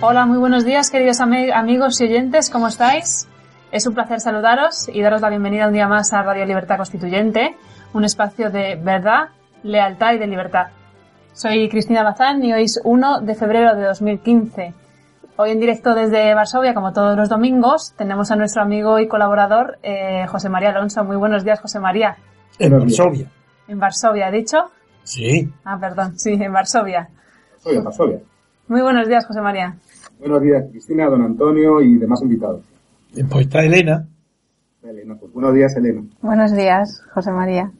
Hola, muy buenos días, queridos ami- amigos y oyentes, ¿cómo estáis? Es un placer saludaros y daros la bienvenida un día más a Radio Libertad Constituyente, un espacio de verdad, lealtad y de libertad. Soy Cristina Bazán y hoy es 1 de febrero de 2015. Hoy en directo desde Varsovia, como todos los domingos, tenemos a nuestro amigo y colaborador eh, José María Alonso. Muy buenos días, José María. En Varsovia. En Varsovia, ¿ha dicho? Sí. Ah, perdón, sí, en Varsovia. Varsovia, Varsovia. Muy buenos días, José María. Buenos días, Cristina, don Antonio y demás invitados. Pues está Elena. Elena, pues buenos días, Elena. Buenos días, José María.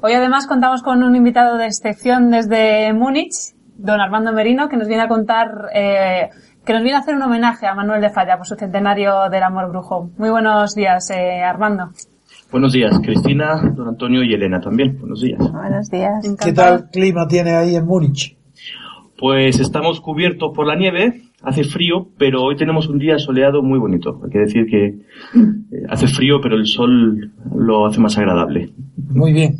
Hoy además contamos con un invitado de excepción desde Múnich, don Armando Merino, que nos viene a contar, eh, que nos viene a hacer un homenaje a Manuel de Falla por su centenario del amor brujo. Muy buenos días, eh, Armando. Buenos días, Cristina, don Antonio y Elena también. Buenos días. Buenos días. ¿Qué tal clima tiene ahí en Múnich? Pues estamos cubiertos por la nieve, hace frío, pero hoy tenemos un día soleado muy bonito. Hay que decir que eh, hace frío, pero el sol lo hace más agradable. Muy bien.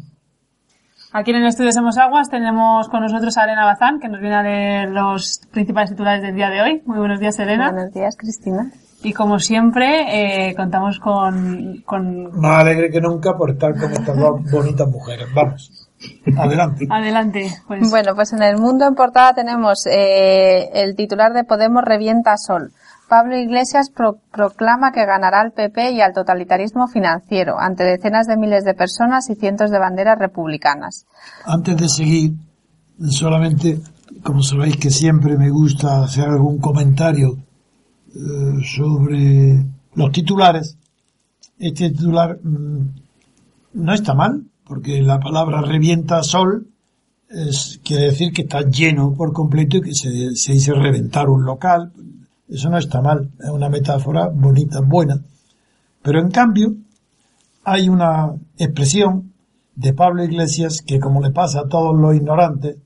Aquí en el estudio Somos Aguas tenemos con nosotros a Elena Bazán, que nos viene a leer los principales titulares del día de hoy. Muy buenos días, Elena. Buenos días, Cristina. Y como siempre, eh, contamos con, con... Más alegre que nunca por estar con estas dos bonitas mujeres. Vamos. Adelante. Adelante, pues. Bueno, pues en el mundo en portada tenemos eh, el titular de Podemos revienta a Sol. Pablo Iglesias pro- proclama que ganará al PP y al totalitarismo financiero ante decenas de miles de personas y cientos de banderas republicanas. Antes de seguir, solamente, como sabéis que siempre me gusta hacer algún comentario eh, sobre los titulares, este titular mm, no está mal, porque la palabra revienta sol es, quiere decir que está lleno por completo y que se, se dice reventar un local. Eso no está mal, es una metáfora bonita, buena. Pero en cambio, hay una expresión de Pablo Iglesias que como le pasa a todos los ignorantes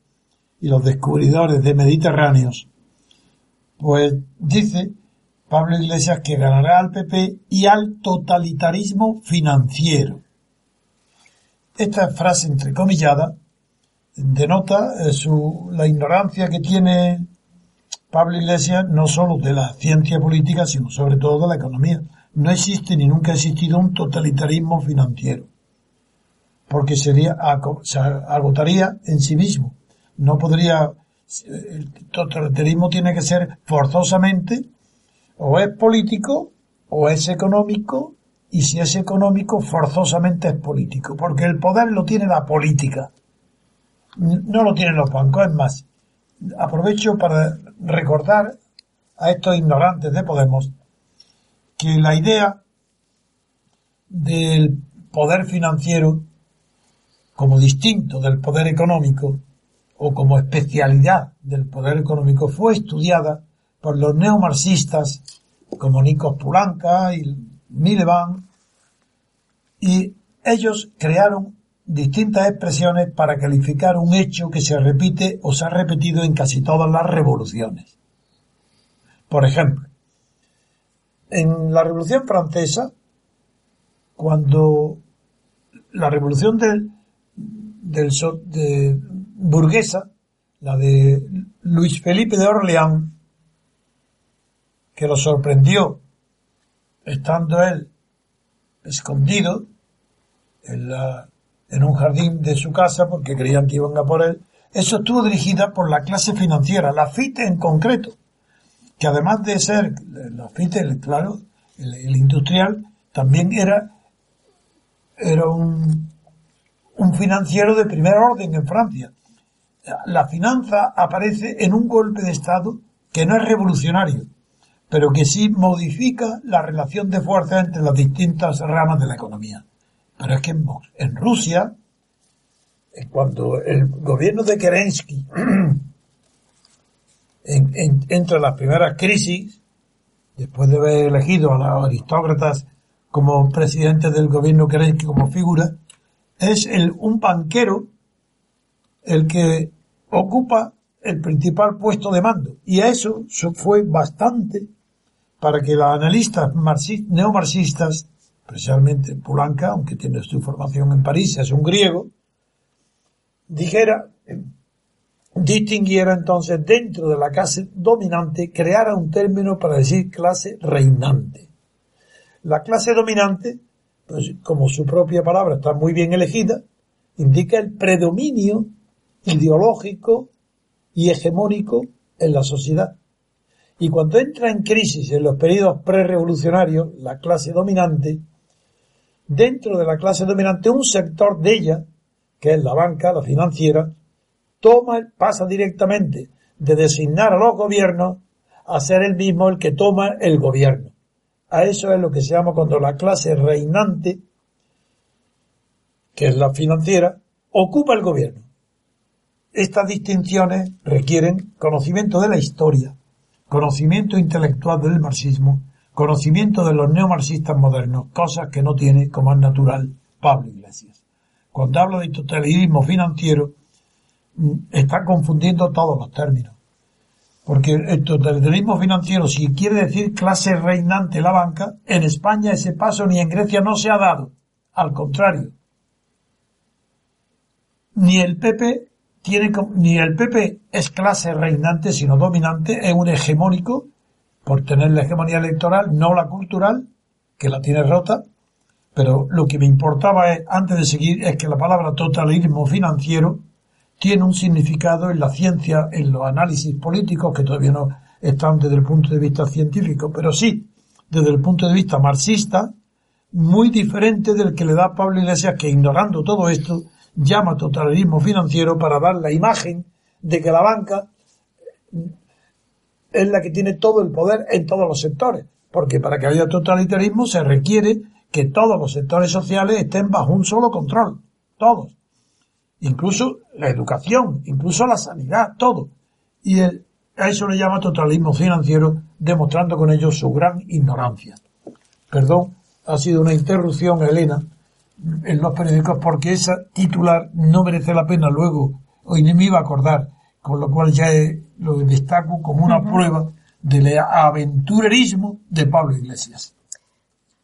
y los descubridores de Mediterráneos, pues dice Pablo Iglesias que ganará al PP y al totalitarismo financiero. Esta frase entrecomillada denota eh, su, la ignorancia que tiene Pablo Iglesias no solo de la ciencia política, sino sobre todo de la economía. No existe ni nunca ha existido un totalitarismo financiero, porque sería se agotaría en sí mismo. No podría, el totalitarismo tiene que ser forzosamente o es político o es económico y si es económico forzosamente es político, porque el poder lo tiene la política, no lo tienen los bancos, es más, aprovecho para recordar a estos ignorantes de Podemos que la idea del poder financiero como distinto del poder económico o como especialidad del poder económico fue estudiada por los neomarxistas como Nikos Pulanka y Miliband y ellos crearon distintas expresiones para calificar un hecho que se repite o se ha repetido en casi todas las revoluciones. Por ejemplo, en la Revolución Francesa, cuando la revolución del, de burguesa, la de Luis Felipe de Orleans, que lo sorprendió estando él escondido en, un jardín de su casa porque creían que iban a por él, eso estuvo dirigida por la clase financiera, la FITE en concreto, que además de ser la FITE, claro, el, el industrial, también era, era un, un financiero de primer orden en Francia. La finanza aparece en un golpe de Estado que no es revolucionario, pero que sí modifica la relación de fuerza entre las distintas ramas de la economía. Pero es que en, en Rusia, cuando el gobierno de Kerensky en, en- entre las primeras crisis, después de haber elegido a los aristócratas como presidente del gobierno Kerensky como figura, es el, un banquero el que ocupa el principal puesto de mando. Y a eso so- fue bastante para que los analistas marxi- neomarxistas, especialmente Pulanka, aunque tiene su formación en París, es un griego, dijera distinguiera entonces dentro de la clase dominante, creara un término para decir clase reinante. La clase dominante, pues como su propia palabra está muy bien elegida, indica el predominio ideológico y hegemónico en la sociedad. Y cuando entra en crisis en los periodos prerevolucionarios, la clase dominante, dentro de la clase dominante, un sector de ella, que es la banca, la financiera, toma, pasa directamente de designar a los gobiernos a ser el mismo el que toma el gobierno. A eso es lo que se llama cuando la clase reinante, que es la financiera, ocupa el gobierno. Estas distinciones requieren conocimiento de la historia, conocimiento intelectual del marxismo, conocimiento de los neomarxistas modernos, cosas que no tiene como es natural Pablo Iglesias. Cuando habla de totalitarismo financiero, mm, está confundiendo todos los términos. Porque el totalitarismo financiero, si quiere decir clase reinante la banca, en España ese paso ni en Grecia no se ha dado. Al contrario. Ni el PP tiene, ni el PP es clase reinante, sino dominante, es un hegemónico, por tener la hegemonía electoral, no la cultural, que la tiene rota, pero lo que me importaba es, antes de seguir, es que la palabra totalismo financiero tiene un significado en la ciencia, en los análisis políticos, que todavía no están desde el punto de vista científico, pero sí desde el punto de vista marxista, muy diferente del que le da Pablo Iglesias, que ignorando todo esto, llama totalitarismo financiero para dar la imagen de que la banca es la que tiene todo el poder en todos los sectores, porque para que haya totalitarismo se requiere que todos los sectores sociales estén bajo un solo control, todos, incluso la educación, incluso la sanidad, todo. Y a eso le llama totalitarismo financiero, demostrando con ello su gran ignorancia. Perdón, ha sido una interrupción, Elena, en los periódicos porque esa titular no merece la pena luego, hoy ni me iba a acordar, con lo cual ya lo destaco como una prueba del aventurerismo de Pablo Iglesias.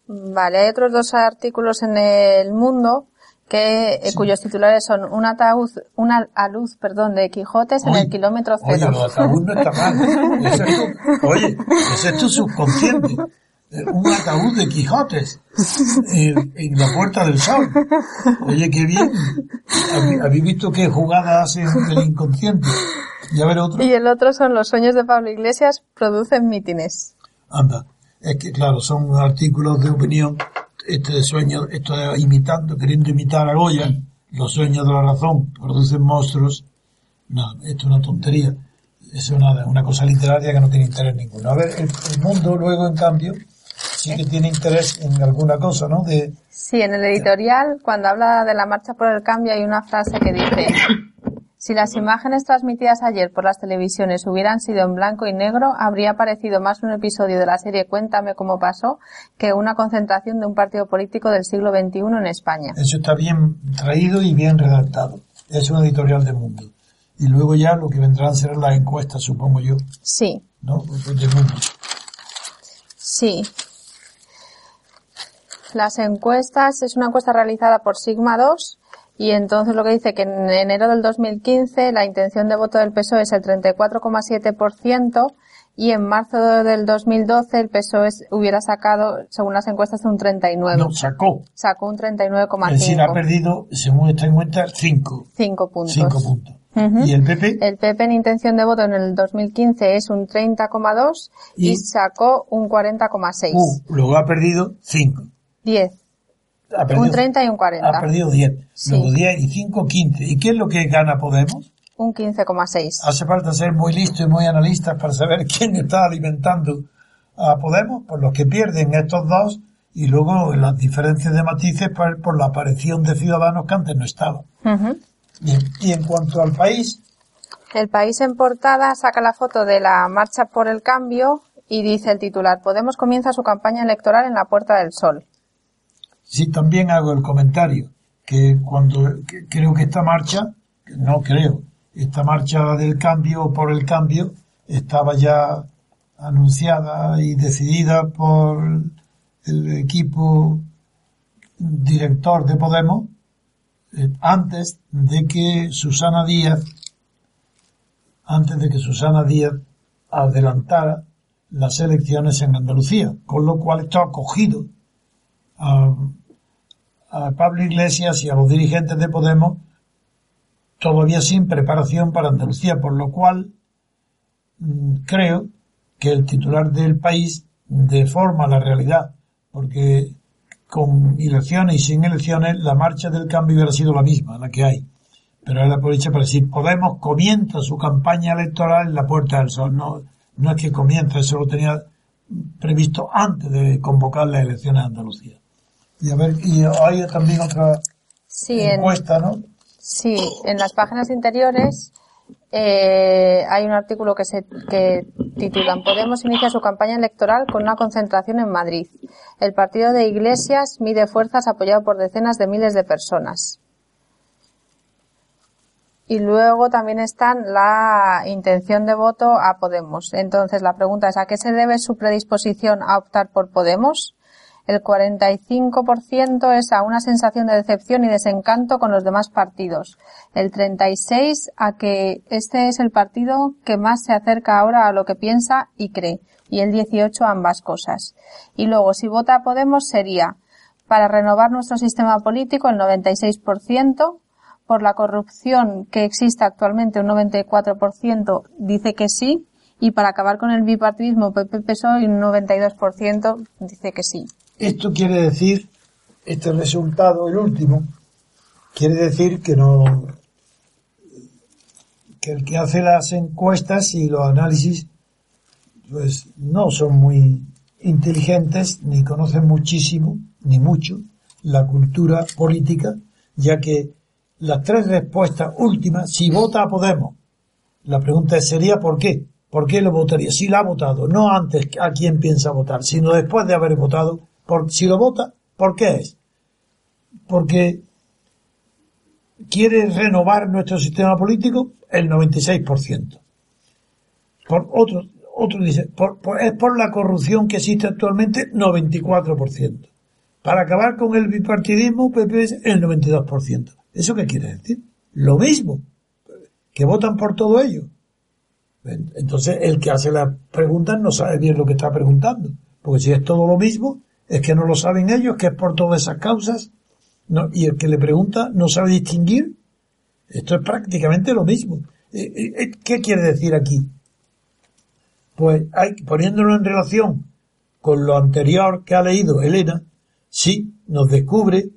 Vale, hay otros dos artículos en el mundo que eh, cuyos titulares son un ataúd, una luz, perdón, de Quijotes en el kilómetro cero. Oye, el ataúd no está mal. oye, ese es tu subconsciente un ataúd de Quijotes en, la Puerta del Sol. Oye, qué bien. ¿Habéis visto qué jugada hace el inconsciente? ¿Y ver otro? Y el otro son los sueños de Pablo Iglesias producen mítines. Anda, es que claro, son artículos de opinión, este sueño, esto imitando, queriendo imitar a Goya, los sueños de la razón producen monstruos. No, esto es una tontería. Es una, una cosa literaria que no tiene interés ninguno. A ver, el mundo luego, en cambio, sí que tiene interés en alguna cosa, ¿no? De, sí, en el editorial, cuando habla de la marcha por el cambio, hay una frase que dice, si las imágenes transmitidas ayer por las televisiones hubieran sido en blanco y negro, habría parecido más un episodio de la serie Cuéntame cómo pasó que una concentración de un partido político del siglo XXI en España. Eso está bien traído y bien redactado. Es un editorial de mundo. Y luego ya lo que vendrán serán las encuestas, supongo yo. Sí. ¿No? Pues de mundo. Sí. Las encuestas es una encuesta realizada por Sigma 2 y entonces lo que dice que en enero del 2015 la intención de voto del PSOE es el 34,7% y en marzo del 2012 el PSOE hubiera sacado, según las encuestas, un 39. No, sacó. Sacó un 39,5. Es decir, ha perdido, según esta encuesta, 5. 5 puntos. 5 puntos. ¿Y el PP? El PP en intención de voto en el 2015 es un 30,2 y, y, sacó un 40,6. Uh, luego ha perdido 5. 10. un 30 y un 40. Ha perdido 10. Luego 10 y 5, 15. ¿Y qué es lo que gana Podemos? Un 15,6. Hace falta ser muy listo y muy analista para saber quién está alimentando a Podemos, por los que pierden estos dos, y luego las diferencias de matices por, por la aparición de ciudadanos que antes no estaban. Uh y en cuanto al país. El país en portada saca la foto de la marcha por el cambio y dice el titular, Podemos comienza su campaña electoral en la Puerta del Sol. Sí, también hago el comentario que cuando creo que esta marcha, no creo, esta marcha del cambio por el cambio estaba ya anunciada y decidida por el equipo director de Podemos antes de que Susana Díaz antes de que Susana Díaz adelantara las elecciones en Andalucía, con lo cual esto ha acogido a, a Pablo Iglesias y a los dirigentes de Podemos todavía sin preparación para Andalucía, por lo cual mm, creo que el titular del país deforma la realidad, porque con elecciones y sin elecciones la marcha del cambio hubiera sido la misma, la que hay. Pero él aprovecha para decir, Podemos comienza su campaña electoral en la Puerta del Sol. No, no es que comienza, eso lo tenía previsto antes de convocar las elecciones de Andalucía. Y a ver, y hay también otra Sí, encuesta, ¿no? Sí, en las páginas interiores eh, hay un artículo que se que Podemos inicia su campaña electoral con una concentración en Madrid. El partido de Iglesias mide fuerzas apoyado por decenas de miles de personas. Y luego también están la intención de voto a Podemos. Entonces la pregunta es ¿a qué se debe su predisposición a optar por Podemos? El 45% es a una sensación de decepción y desencanto con los demás partidos. El 36% a que este es el partido que más se acerca ahora a lo que piensa y cree. Y el 18% a ambas cosas. Y luego, si vota Podemos sería para renovar nuestro sistema político el 96%, por la corrupción que existe actualmente un 94% dice que sí, y para acabar con el bipartidismo PP-PSOE un 92% dice que sí. Esto quiere decir, este resultado, el último, quiere decir que no, que el que hace las encuestas y los análisis, pues no son muy inteligentes, ni conocen muchísimo, ni mucho, la cultura política, ya que las tres respuestas últimas, si vota a Podemos, la pregunta sería ¿por qué? ¿Por qué lo votaría? Si lo ha votado, no antes a quién piensa votar, sino después de haber votado, por, si lo vota, ¿por qué es? Porque quiere renovar nuestro sistema político el 96%. Por otro, otro dice, por, es por la corrupción que existe actualmente 94%. Para acabar con el bipartidismo, PP es el 92%. ¿Eso qué quiere decir? Lo mismo. Que votan por todo ello. Entonces, el que hace las preguntas no sabe bien lo que está preguntando. Porque si es todo lo mismo, es que no lo saben ellos, que es por todas esas causas, no, y el que le pregunta no sabe distinguir. Esto es prácticamente lo mismo. Eh, eh, eh, ¿Qué quiere decir aquí? Pues hay, poniéndolo en relación con lo anterior que ha leído Elena, sí nos descubre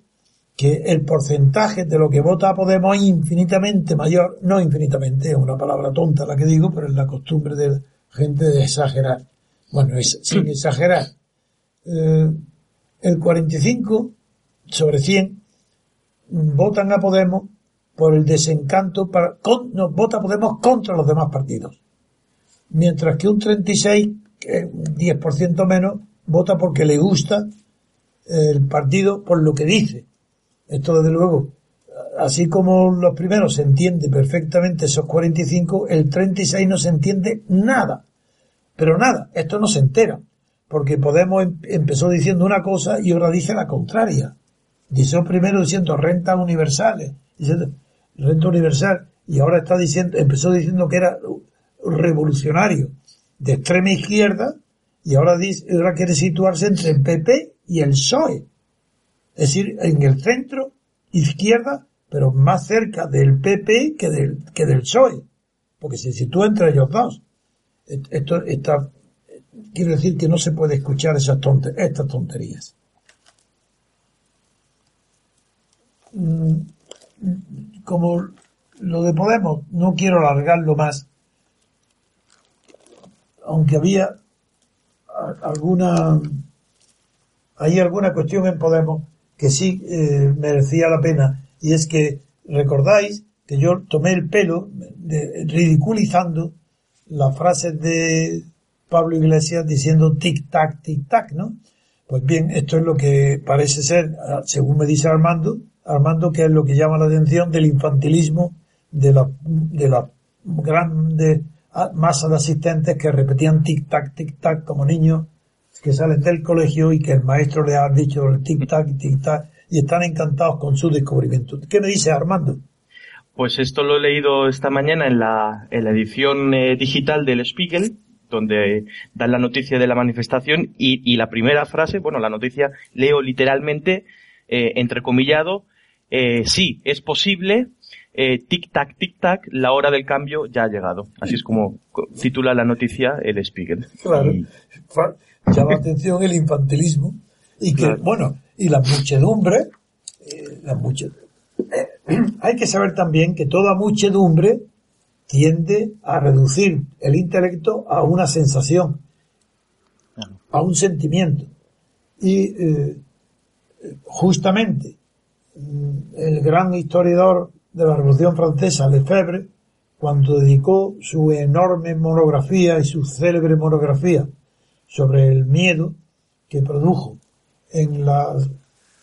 que el porcentaje de lo que vota Podemos es infinitamente mayor, no infinitamente, es una palabra tonta la que digo, pero es la costumbre de la gente de exagerar. Bueno, es, sin exagerar, eh, el 45 sobre 100 votan a Podemos por el desencanto, para, con, no, vota Podemos contra los demás partidos. Mientras que un 36, eh, 10% menos, vota porque le gusta el partido por lo que dice. Esto desde luego, así como los primeros se entiende perfectamente esos 45, el 36 no se entiende nada. Pero nada, esto no se entera porque Podemos em, empezó diciendo una cosa y ahora dice la contraria. Dice primero diciendo rentas universales, diciendo renta universal, y ahora está diciendo, empezó diciendo que era revolucionario de extrema izquierda, y ahora dice, ahora quiere situarse entre el PP y el PSOE. Es decir, en el centro izquierda, pero más cerca del PP que del, que del PSOE, porque se sitúa entre ellos dos. Esto está quiero decir que no se puede escuchar esas estas tonterías. Mm, como lo de Podemos, no quiero alargarlo más, aunque había alguna, hay alguna cuestión en Podemos que sí eh, merecía la pena, y es que recordáis que yo tomé el pelo ridiculizando las frases de Pablo Iglesias diciendo tic-tac, tic-tac, ¿no? Pues bien, esto es lo que parece ser, ah, según me dice Armando, Armando, que es lo que llama la atención del infantilismo de la, de la grande ah, masa de asistentes que repetían tic-tac, tic-tac como niños que salen del colegio y que el maestro le ha dicho el tic-tac, tic-tac y están encantados con su descubrimiento. ¿Qué me dice Armando? Pues esto lo he leído esta mañana en la, en la edición eh, digital del Spiegel, donde dan la noticia de la manifestación y, y la primera frase, bueno, la noticia leo literalmente, eh, entrecomillado, eh, sí, es posible, eh, tic-tac, tic-tac, la hora del cambio ya ha llegado. Así es como co- titula la noticia el Spiegel. Claro. Y- Llama la atención el infantilismo y que, Claro. bueno, y la muchedumbre, eh, la muche- eh, hay que saber también que toda muchedumbre tiende a reducir el intelecto a una sensación, a un sentimiento. Y eh, justamente mm, el gran historiador de la Revolución Francesa, Lefebvre, cuando dedicó su enorme monografía y su célebre monografía sobre el miedo que produjo en los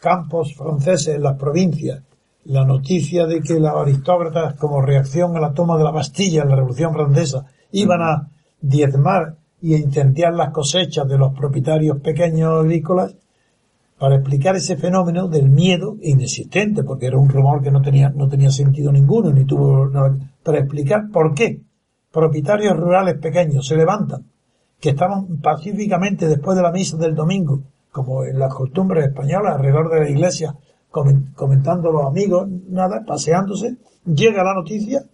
campos franceses, en las provincias, la noticia de que los aristócratas, como reacción a la toma de la Bastilla en la Revolución Francesa, iban a diezmar y a incendiar las cosechas de los propietarios pequeños agrícolas, para explicar ese fenómeno del miedo inexistente, porque era un rumor que no tenía, no tenía sentido ninguno, ni tuvo para explicar por qué propietarios rurales pequeños se levantan, que estaban pacíficamente después de la misa del domingo, como en las costumbres españolas, alrededor de la iglesia, comentando los amigos, nada, paseándose, llega la noticia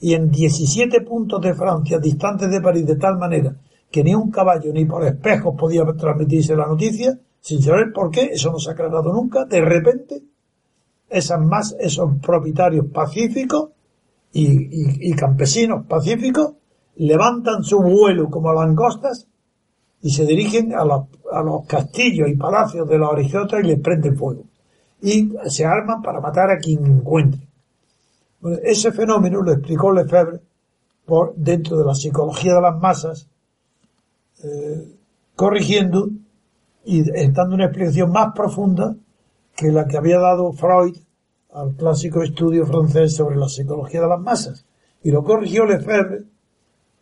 y en 17 puntos de Francia, distantes de París, de tal manera que ni un caballo ni por espejos podía transmitirse la noticia, sin saber por qué, eso no se ha aclarado nunca, de repente, esas más, esos propietarios pacíficos y, y- campesinos pacíficos levantan su vuelo como langostas y se dirigen a los, a los castillos y palacios de los aristócratas y les prenden fuego. Y se arman para matar a quien encuentre. Bueno, ese fenómeno lo explicó Lefebvre por, dentro de la psicología de las masas, eh, corrigiendo y dando una explicación más profunda que la que había dado Freud al clásico estudio francés sobre la psicología de las masas. Y lo corrigió Lefebvre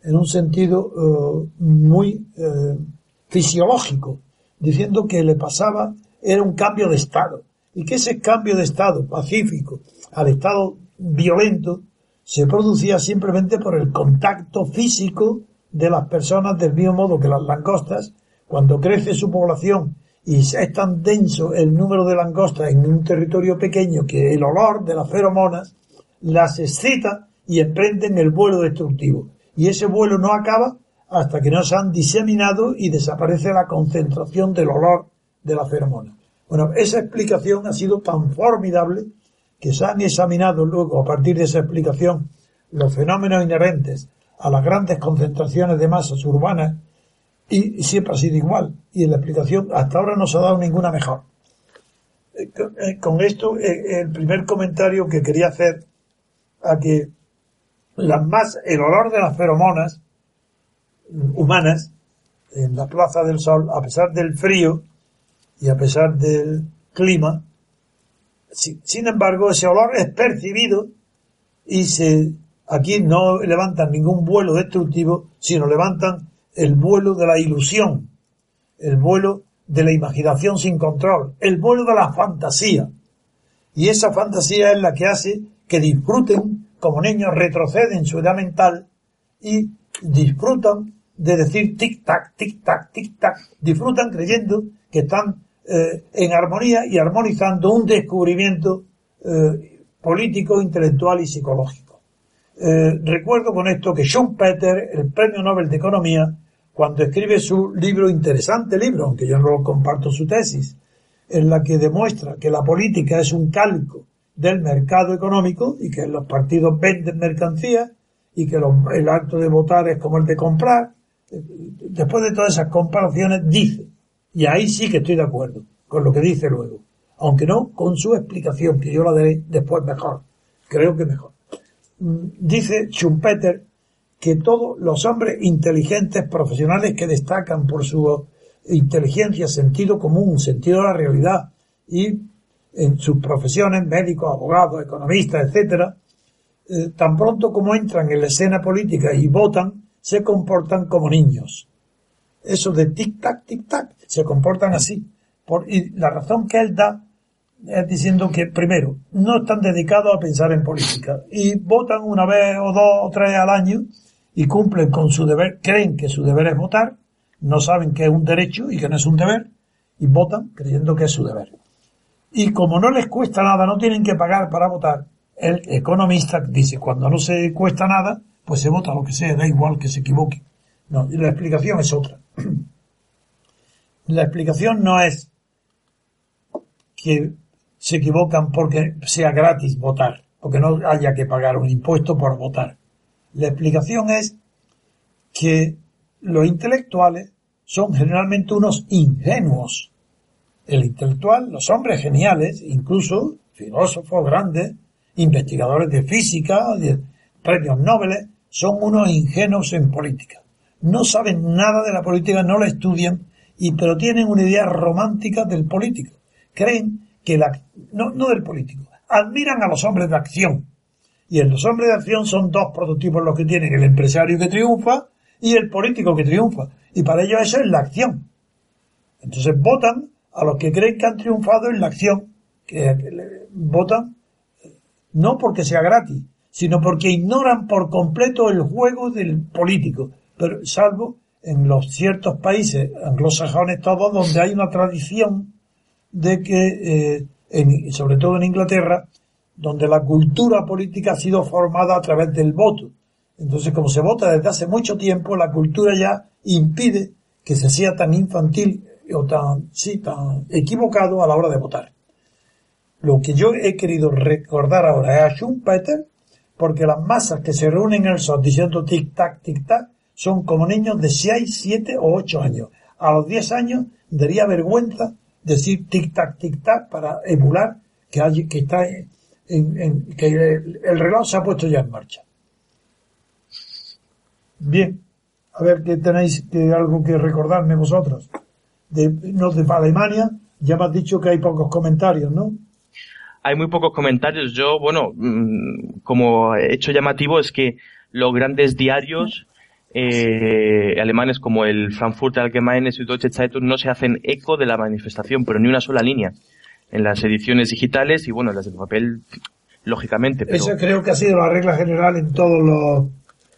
en un sentido eh, muy eh, fisiológico, diciendo que le pasaba, era un cambio de estado, y que ese cambio de estado pacífico al estado violento se producía simplemente por el contacto físico de las personas del mismo modo que las langostas, cuando crece su población y es tan denso el número de langostas en un territorio pequeño que el olor de las feromonas las excita y emprenden el vuelo destructivo. Y ese vuelo no acaba hasta que no se han diseminado y desaparece la concentración del olor de la feromona. Bueno, esa explicación ha sido tan formidable que se han examinado luego, a partir de esa explicación, los fenómenos inherentes a las grandes concentraciones de masas urbanas y siempre ha sido igual. Y en la explicación hasta ahora no se ha dado ninguna mejor. Eh, con- eh, Con esto, eh, el primer comentario que quería hacer a que las más, el olor de las feromonas humanas en la Plaza del Sol, a pesar del frío y a pesar del clima, si- sin embargo, ese olor es percibido y se, aquí no levantan ningún vuelo destructivo, sino levantan el vuelo de la ilusión, el vuelo de la imaginación sin control, el vuelo de la fantasía. Y esa fantasía es la que hace que disfruten, como niños retroceden su edad mental y disfrutan de decir tic-tac, tic-tac, tic-tac. Disfrutan creyendo que están eh, en armonía y armonizando un descubrimiento eh, político, intelectual y psicológico. Eh, recuerdo con esto que Schumpeter, el premio Nobel de Economía, cuando escribe su libro, interesante libro, aunque yo no comparto su tesis, en la que demuestra que la política es un calco del mercado económico y que los partidos venden mercancías y que el acto de votar es como el de comprar. Después de todas esas comparaciones dice, y ahí sí que estoy de acuerdo con lo que dice luego, aunque no con su explicación, que yo la daré después mejor, creo que mejor. Mm, Dice Schumpeter que todos los hombres inteligentes profesionales que destacan por su inteligencia, sentido común, sentido de la realidad y en sus profesiones, médicos, abogados, economistas, etcétera, eh, tan pronto como entran en la escena política y votan, se comportan como niños. Eso de tic-tac, tic-tac, se comportan así. Por, y la razón que él da es diciendo que, primero, no están dedicados a pensar en política y votan una vez o dos o tres al año y cumplen con su deber, creen que su deber es votar, no saben que es un derecho y que no es un deber y votan creyendo que es su deber. Y como no les cuesta nada, no tienen que pagar para votar, el economista dice, cuando no se cuesta nada, pues se vota lo que sea, da igual que se equivoque. No, y la explicación es otra. La explicación no es que se equivocan porque sea gratis votar, porque no haya que pagar un impuesto por votar. La explicación es que los intelectuales son generalmente unos ingenuos. El intelectual, los hombres geniales, incluso filósofos grandes, investigadores de física, de premios Nobel, son unos ingenuos en política. No saben nada de la política, no la estudian, y, pero tienen una idea romántica del político. Creen que la, no, no del político, admiran a los hombres de acción. Y en los hombres de acción son dos prototipos los que tienen, el empresario que triunfa y el político que triunfa. Y para ellos eso es la acción. Entonces votan a los que creen que han triunfado en la acción, que, votan no porque sea gratis, sino porque ignoran por completo el juego del político, pero salvo en los ciertos países anglosajones todos donde hay una tradición de que, eh, sobre todo en Inglaterra, donde la cultura política ha sido formada a través del voto. Entonces, como se vota desde hace mucho tiempo, la cultura ya impide que se sea tan infantil o tan, sí, tan equivocado a la hora de votar. Lo que yo he querido recordar ahora es a Schumpeter, porque las masas que se reúnen en el sol diciendo tic-tac, tic-tac, son como niños de 6, 7 o 8 años. A los 10 años daría vergüenza decir tic-tac, tic-tac para emular que, hay, que está en, que el reloj se ha puesto ya en marcha. Bien, a ver qué tenéis que algo que recordarme vosotros. De, no, de Alemania, ya me has dicho que hay pocos comentarios, ¿no? Hay muy pocos comentarios. Yo, bueno, mm, como hecho llamativo es que los grandes diarios eh, alemanes como el Frankfurter Allgemeine Süddeutsche Zeitung no se hacen eco de la manifestación, pero ni una sola línea. En las ediciones digitales y bueno, en las de papel, lógicamente. Pero... Eso creo que ha sido la regla general en todos los,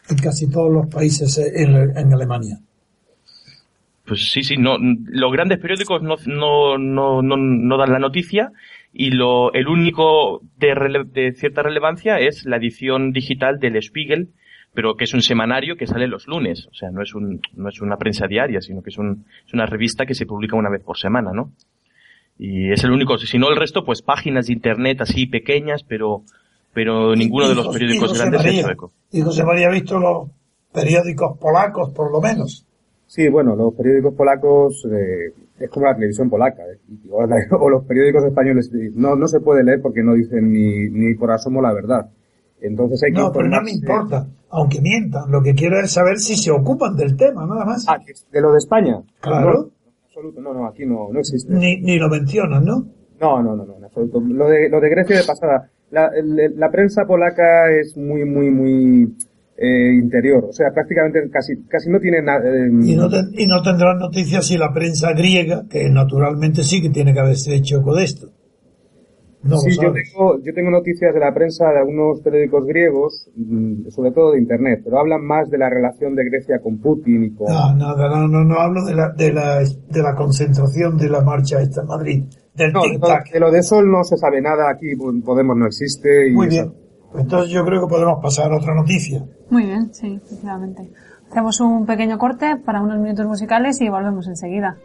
en casi todos los países en, en Alemania. Pues sí, sí, no, los grandes periódicos no, no, no, no, no dan la noticia y lo, el único de, de cierta relevancia es la edición digital del Spiegel, pero que es un semanario que sale los lunes, o sea, no es un, no es una prensa diaria, sino que es, un, es una revista que se publica una vez por semana, ¿no? Y es el único, si no el resto, pues páginas de internet así pequeñas, pero, pero ninguno de los periódicos grandes es sueco. Y José María ha visto los periódicos polacos, por lo menos. Sí, bueno, los periódicos polacos eh, es como la televisión polaca, eh, o, los periódicos españoles no, no se puede leer porque no dicen ni, ni por asomo la verdad. Entonces hay que no, pero no me importa, aunque mientan. Lo que quiero es saber si se ocupan del tema, nada más. Ah, de lo de España. Claro. absoluto, no, no, aquí no, no existe. Ni, ni lo mencionan, ¿no? No, no, no, no, en absoluto. Lo de, lo de Grecia de pasada. La, la prensa polaca es muy, muy, muy eh, interior. O sea, prácticamente casi, casi no tiene nada. Eh, y, no y no tendrán noticias si la prensa griega, que naturalmente sí que tiene que haberse hecho eco de esto sí, yo tengo, yo tengo noticias de la prensa de algunos periódicos griegos, mm, sobre todo de Internet, pero hablan más de la relación de Grecia con Putin y con... No, no, no, no, hablo de la, de la, de la concentración de la marcha esta en Madrid. Del no, de, lo de Sol no se sabe nada, aquí Podemos no existe. Y Muy bien, entonces yo creo que podemos pasar a otra noticia. Muy bien, sí, efectivamente. Hacemos un pequeño corte para unos minutos musicales y volvemos enseguida.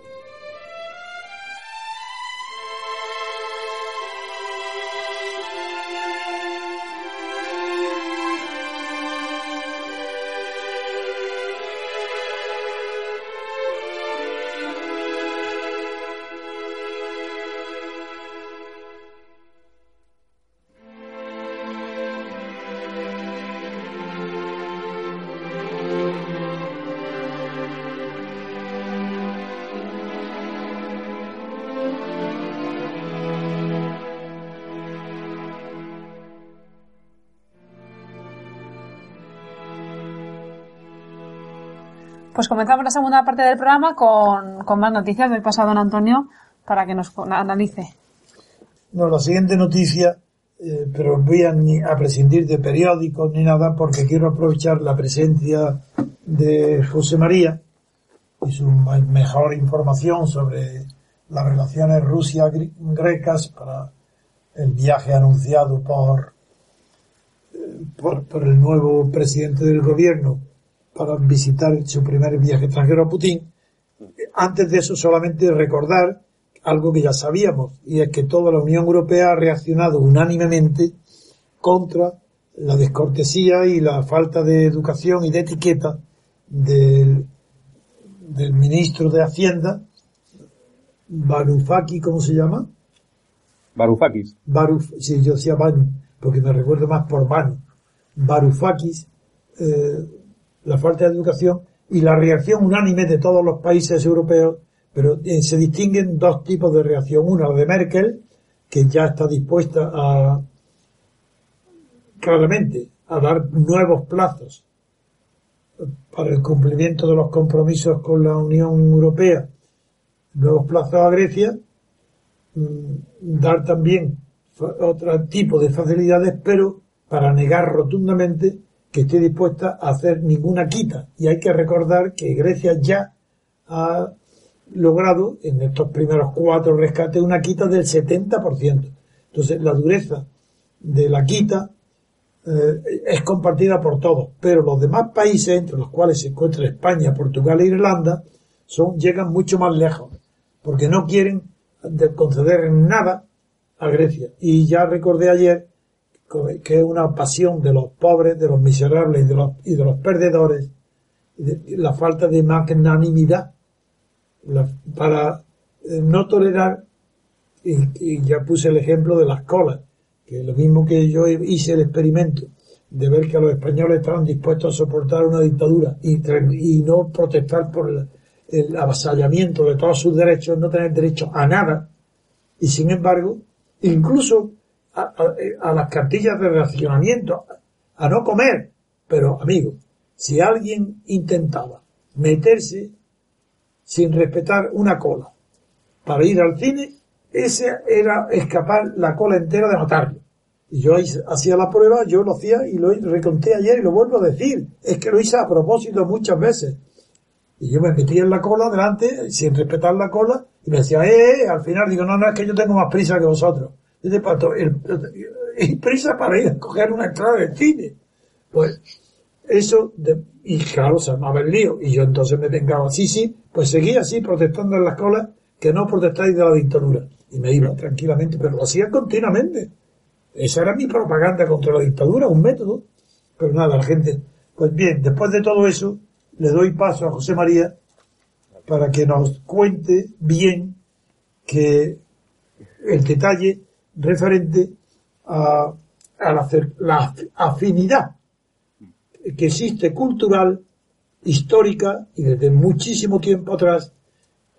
Pues comenzamos la segunda parte del programa con, con más noticias. del pasado don Antonio para que nos analice. No, la siguiente noticia, eh, pero voy a, ni a prescindir de periódicos ni nada porque quiero aprovechar la presencia de José María y su mejor información sobre las relaciones Rusia-grecas para el viaje anunciado eh, por, por el nuevo presidente del gobierno para visitar su primer viaje extranjero a Putin. Antes de eso, solamente recordar algo que ya sabíamos, y es que toda la Unión Europea ha reaccionado unánimemente contra la descortesía y la falta de educación y de etiqueta del, del ministro de Hacienda, Varoufakis, ¿cómo se llama? Varoufakis. Baruf, sí, yo decía Banu, porque me recuerdo más por Banu. Varoufakis, eh, la falta de educación y la reacción unánime de todos los países europeos, pero eh, se distinguen dos tipos de reacción. Una, la de Merkel, que ya está dispuesta claramente, a dar nuevos plazos para el cumplimiento de los compromisos con la Unión Europea, nuevos plazos a Grecia, mm, dar también otro tipo de facilidades, pero para negar rotundamente que esté dispuesta a hacer ninguna quita. Y hay que recordar que Grecia ya ha logrado en estos primeros cuatro rescates una quita del 70%. Entonces la dureza de la quita eh, es compartida por todos, pero los demás países, entre los cuales se encuentran España, Portugal e Irlanda, son, llegan mucho más lejos, porque no quieren de- conceder nada a Grecia. Y ya recordé ayer que es una pasión de los pobres, de los miserables y de los, y de los perdedores, de- la falta de magnanimidad para eh, no tolerar, y, ya puse el ejemplo de las colas, que lo mismo que yo hice el experimento de ver que los españoles estaban dispuestos a soportar una dictadura y, y no protestar por el, el avasallamiento de todos sus derechos, no tener derecho a nada, y sin embargo, incluso a, las cartillas de racionamiento, a no comer. Pero, amigo, si alguien intentaba meterse sin respetar una cola para ir al cine, ese era escapar la cola entera de matarlo. Y yo hacía la prueba, yo lo hacía y lo reconté ayer y lo vuelvo a decir. Es que lo hice a propósito muchas veces. Y yo me metía en la cola delante, sin respetar la cola, y me decía, eh, eh, al final digo, no, no, es que yo tengo más prisa que vosotros. De pato, el, y prisa para ir a coger una entrada del cine. Pues, eso, y claro, se armaba el lío. Y yo entonces me vengaba, sí, sí, pues seguía así protestando en las colas, que no protestáis de la dictadura. Y me iba tranquilamente, pero lo hacía continuamente. Esa era mi propaganda contra la dictadura, un método. Pero nada, la gente. Pues bien, después de todo eso, le doy paso a José María para que nos cuente bien que el detalle referente a, a la, afinidad que existe cultural, histórica y desde muchísimo tiempo atrás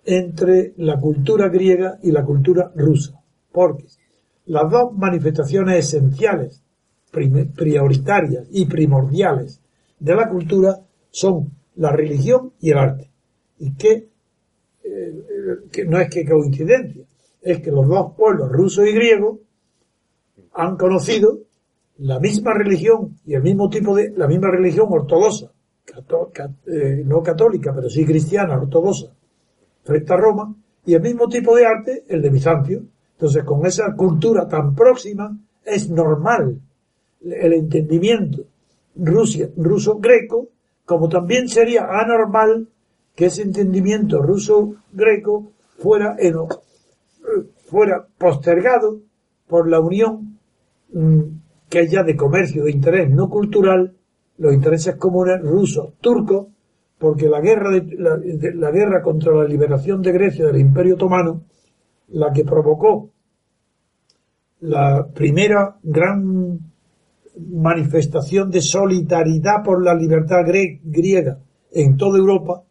entre la cultura griega y la cultura rusa. Porque las dos manifestaciones esenciales, prioritarias y primordiales de la cultura son la religión y el arte. Y que, eh, que no es que coincidencia, es que los dos pueblos, ruso y griego, han conocido la misma religión y el mismo tipo de, la misma religión ortodoxa, eh, no católica, pero sí cristiana, ortodoxa, frente a Roma, y el mismo tipo de arte, el de Bizancio. Entonces, con esa cultura tan próxima, es normal el entendimiento ruso-greco, como también sería anormal que ese entendimiento ruso-greco fuera, eno- fuera postergado por la unión mm, que haya de comercio, de interés no cultural, los intereses comunes rusos-turcos, porque la guerra, de, la, guerra contra la liberación de Grecia del Imperio Otomano, la que provocó la primera gran manifestación de solidaridad por la libertad griega en toda Europa,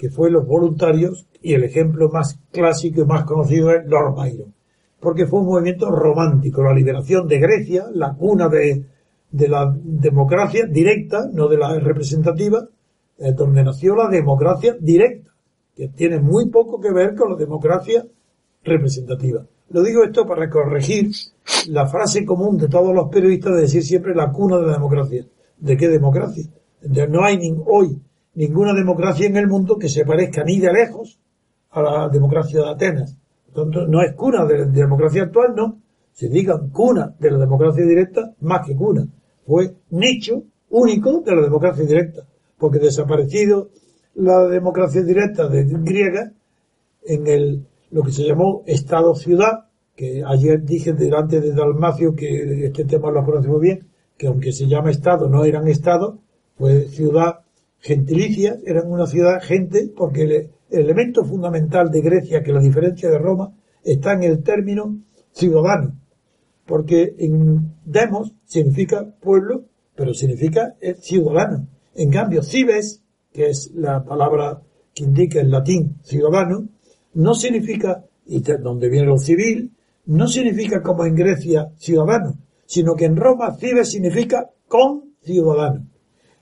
que fue los voluntarios, y el ejemplo más clásico y más conocido es Lord Byron, porque fue un movimiento romántico, la liberación de Grecia, la cuna de, de la democracia directa, no de la representativa, eh, donde nació la democracia directa, que tiene muy poco que ver con la democracia representativa. Lo digo esto para corregir la frase común de todos los periodistas de decir siempre la cuna de la democracia. ¿De qué democracia? No hay ni, hoy ninguna democracia en el mundo que se parezca ni de lejos a la democracia de Atenas. No es cuna de la democracia actual, no. Se digan cuna de la democracia directa, más que cuna. Fue nicho único de la democracia directa. Porque desaparecido la democracia directa de griega en el, lo que se llamó Estado-ciudad, que ayer dije delante de Dalmacio que este tema lo conocemos bien, que aunque se llama Estado, no eran Estado, pues ciudad gentilicia, eran una ciudad gente, porque el, elemento fundamental de Grecia, que la diferencia de Roma, está en el término ciudadano, porque en demos significa pueblo, pero significa ciudadano. En cambio, cibes, que es la palabra que indica en latín ciudadano, no significa, y de donde viene lo civil, no significa como en Grecia ciudadano, sino que en Roma cibes significa con ciudadano.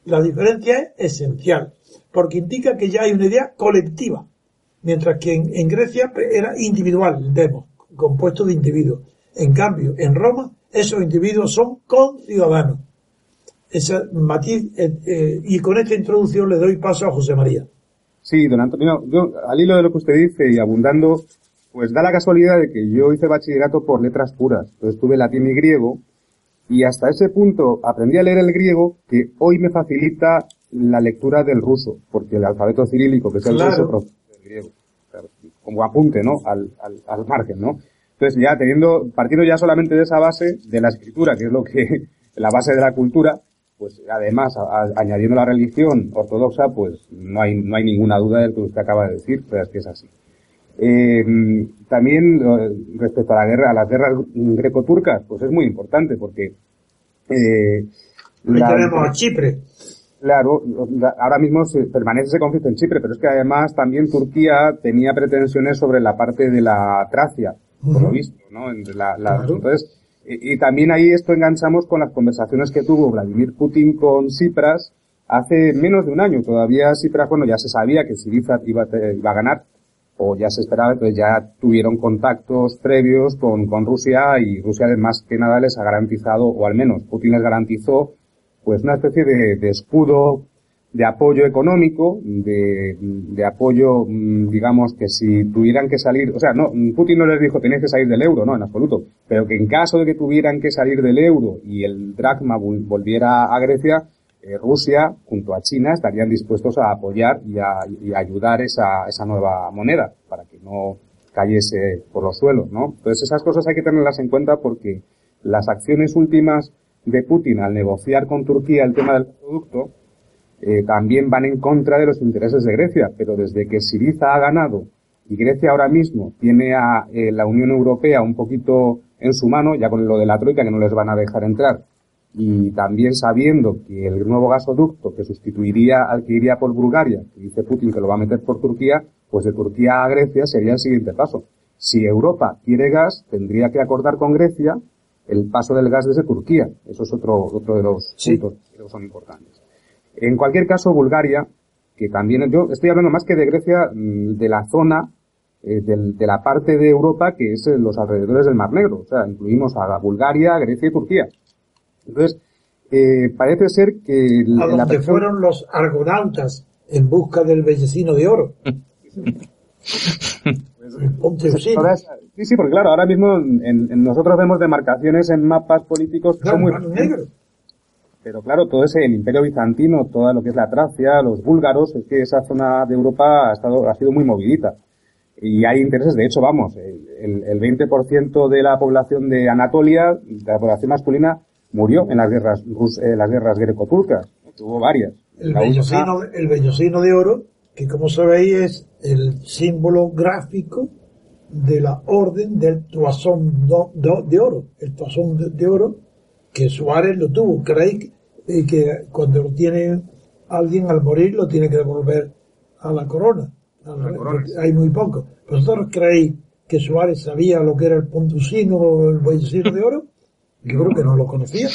La diferencia es esencial, porque indica que ya hay una idea colectiva, mientras que en, Grecia era individual el demo, compuesto de individuos. En cambio, en Roma, esos individuos son conciudadanos. Esa matiz, eh, eh, y con esta introducción le doy paso a José María. Sí, don Antonio, yo, al hilo de lo que usted dice y abundando, pues da la casualidad de que yo hice bachillerato por letras puras. Entonces tuve latín y griego, y hasta ese punto aprendí a leer el griego que hoy me facilita la lectura del ruso, porque el alfabeto cirílico, que es el ruso, el griego. Como apunte, ¿no? Al, al, al, margen, ¿no? Entonces ya teniendo, partiendo ya solamente de esa base, de la escritura, que es lo que, la base de la cultura, pues además, añadiendo la religión ortodoxa, pues no hay, no hay ninguna duda de lo que usted acaba de decir, pero es que es así. Eh, también respecto a la guerra, a las guerras greco-turcas, pues es muy importante porque eh, tenemos a Chipre. Claro, ahora mismo se, permanece ese conflicto en Chipre, pero es que además también Turquía tenía pretensiones sobre la parte de la Tracia, por lo visto, ¿no? Entonces, y, y, también ahí esto enganchamos con las conversaciones que tuvo Vladimir Putin con Tsipras hace menos de un año. Todavía bueno, ya se sabía que Siriza iba, iba a ganar, o ya se esperaba, entonces ya tuvieron contactos previos con, con Rusia y Rusia más que nada les ha garantizado, o al menos Putin les garantizó, pues una especie de, de escudo de apoyo económico, de, de, apoyo, mm, digamos, que si tuvieran que salir, o sea, no, Putin no les dijo tenéis que salir del euro, no, en absoluto, pero que en caso de que tuvieran que salir del euro y el dracma volviera a Grecia, eh, Rusia junto a China estarían dispuestos a apoyar y a, ayudar esa, esa nueva moneda para que no cayese por los suelos, ¿no? Entonces esas cosas hay que tenerlas en cuenta porque las acciones últimas de Putin al negociar con Turquía el tema del producto eh, también van en contra de los intereses de Grecia, pero desde que Siriza ha ganado y Grecia ahora mismo tiene a eh, la Unión Europea un poquito en su mano, ya con lo de la troika que no les van a dejar entrar, y también sabiendo que el nuevo gasoducto que sustituiría al que iría por Bulgaria, que dice Putin que lo va a meter por Turquía, pues de Turquía a Grecia sería el siguiente paso. Si Europa quiere gas, tendría que acordar con Grecia el paso del gas desde Turquía. Eso es otro, otro de los puntos que son importantes. En cualquier caso, Bulgaria, que también, yo estoy hablando más que de Grecia, mm, de la zona, eh, de, la parte de Europa que es los alrededores del Mar Negro. O sea, incluimos a Bulgaria, Grecia y Turquía. Entonces, eh, parece ser que... A donde fueron los argonautas en busca del bellecino de oro. sí, sí, porque claro, ahora mismo en, nosotros vemos demarcaciones en mapas políticos que son muy negros. Pero claro, todo ese, el imperio bizantino, toda lo que es la Tracia, los búlgaros, es que esa zona de Europa ha estado, ha sido muy movidita. Y hay intereses, de hecho, vamos, el, el 20% de la población de Anatolia, de la población masculina, murió en las guerras, eh, las guerras greco-turcas. Tuvo varias. El vellocino, el vellocino de oro, que como sabéis es el símbolo gráfico de la orden del toazón de oro. El toazón de, oro que Suárez lo tuvo. Creéis que, que cuando lo tiene alguien al morir lo tiene que devolver a la corona. Hay muy poco. ¿Vosotros creéis que Suárez sabía lo que era el pontucino o el vellocino de oro? Yo creo que no lo conocía.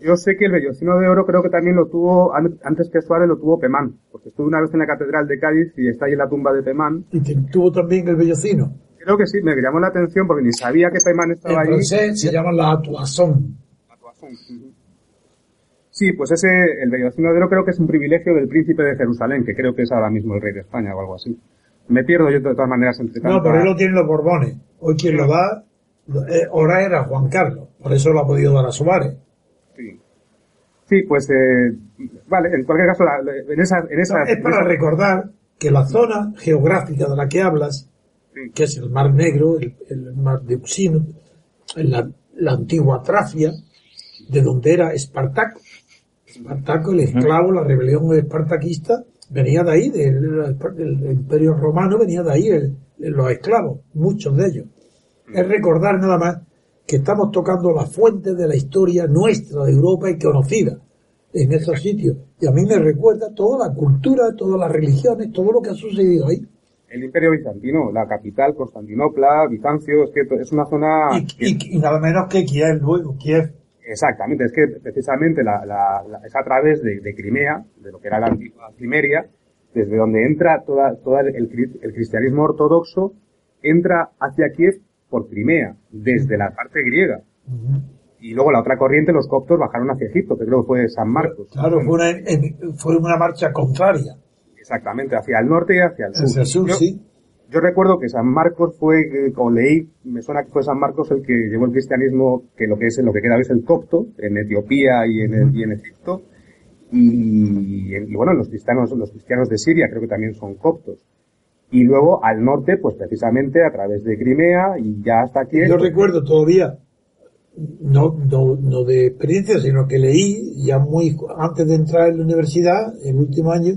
Yo sé que el vellocino de oro creo que también lo tuvo, antes que Suárez lo tuvo Pemán, porque estuve una vez en la Catedral de Cádiz y está ahí en la tumba de Pemán. ¿Y tuvo también el vellocino? Creo que sí, me llamó la atención porque ni sabía que Taimán estaba en francés se llama la Atuazón. Sí, pues ese, el Bellocino de Oro creo que es un privilegio del príncipe de Jerusalén, que creo que es ahora mismo el rey de España o algo así. Me pierdo yo de todas maneras entre No, pero él lo tienen los Borbones. Hoy quien lo da, eh, ahora era Juan Carlos. Por eso lo ha podido dar a Suárez. Sí. Sí, pues, eh, vale, en cualquier caso, en esa, en esa, es para recordar que la zona geográfica de la que hablas, Sí. que es el Mar Negro, el, el Mar de Euxino, en la, la antigua Tracia, de donde era Espartaco. Espartaco, el esclavo, la rebelión espartaquista, venía de ahí, del, del imperio romano, venía de ahí el- los esclavos, muchos de ellos. Es recordar nada más que estamos tocando las fuentes de la historia nuestra de Europa y conocida en esos sitios. Y a mí me recuerda toda la cultura, todas las religiones, todo lo que ha sucedido ahí. el imperio bizantino, la capital, Constantinopla, Bizancio, es que es una zona... Y, y- y nada menos que Kiev luego, Kiev. Exactamente, es que precisamente la, la- la- es a través de, de Crimea, de lo que era la antigua Cimeria, desde donde entra toda, toda el, el cristianismo ortodoxo, entra hacia Kiev por Crimea, desde la parte griega. Y luego la otra corriente, los coptos, bajaron hacia Egipto, que creo que fue San Marcos. Claro, fue una, en- fue una marcha contraria. Exactamente, hacia el norte y hacia el sur. Hacia el sur, yo, sí. yo recuerdo que San Marcos fue, eh, o leí, me suena que fue San Marcos el que llevó el cristianismo, que lo que es lo que queda hoy es el copto, en Etiopía y en, y en Egipto. Y, y bueno, los cristianos, los cristianos de Siria creo que también son coptos. Y luego al norte, pues precisamente a través de Crimea y ya hasta aquí. Yo recuerdo todavía, no, no, no de experiencia, sino que leí ya muy antes de entrar en la universidad, el último año,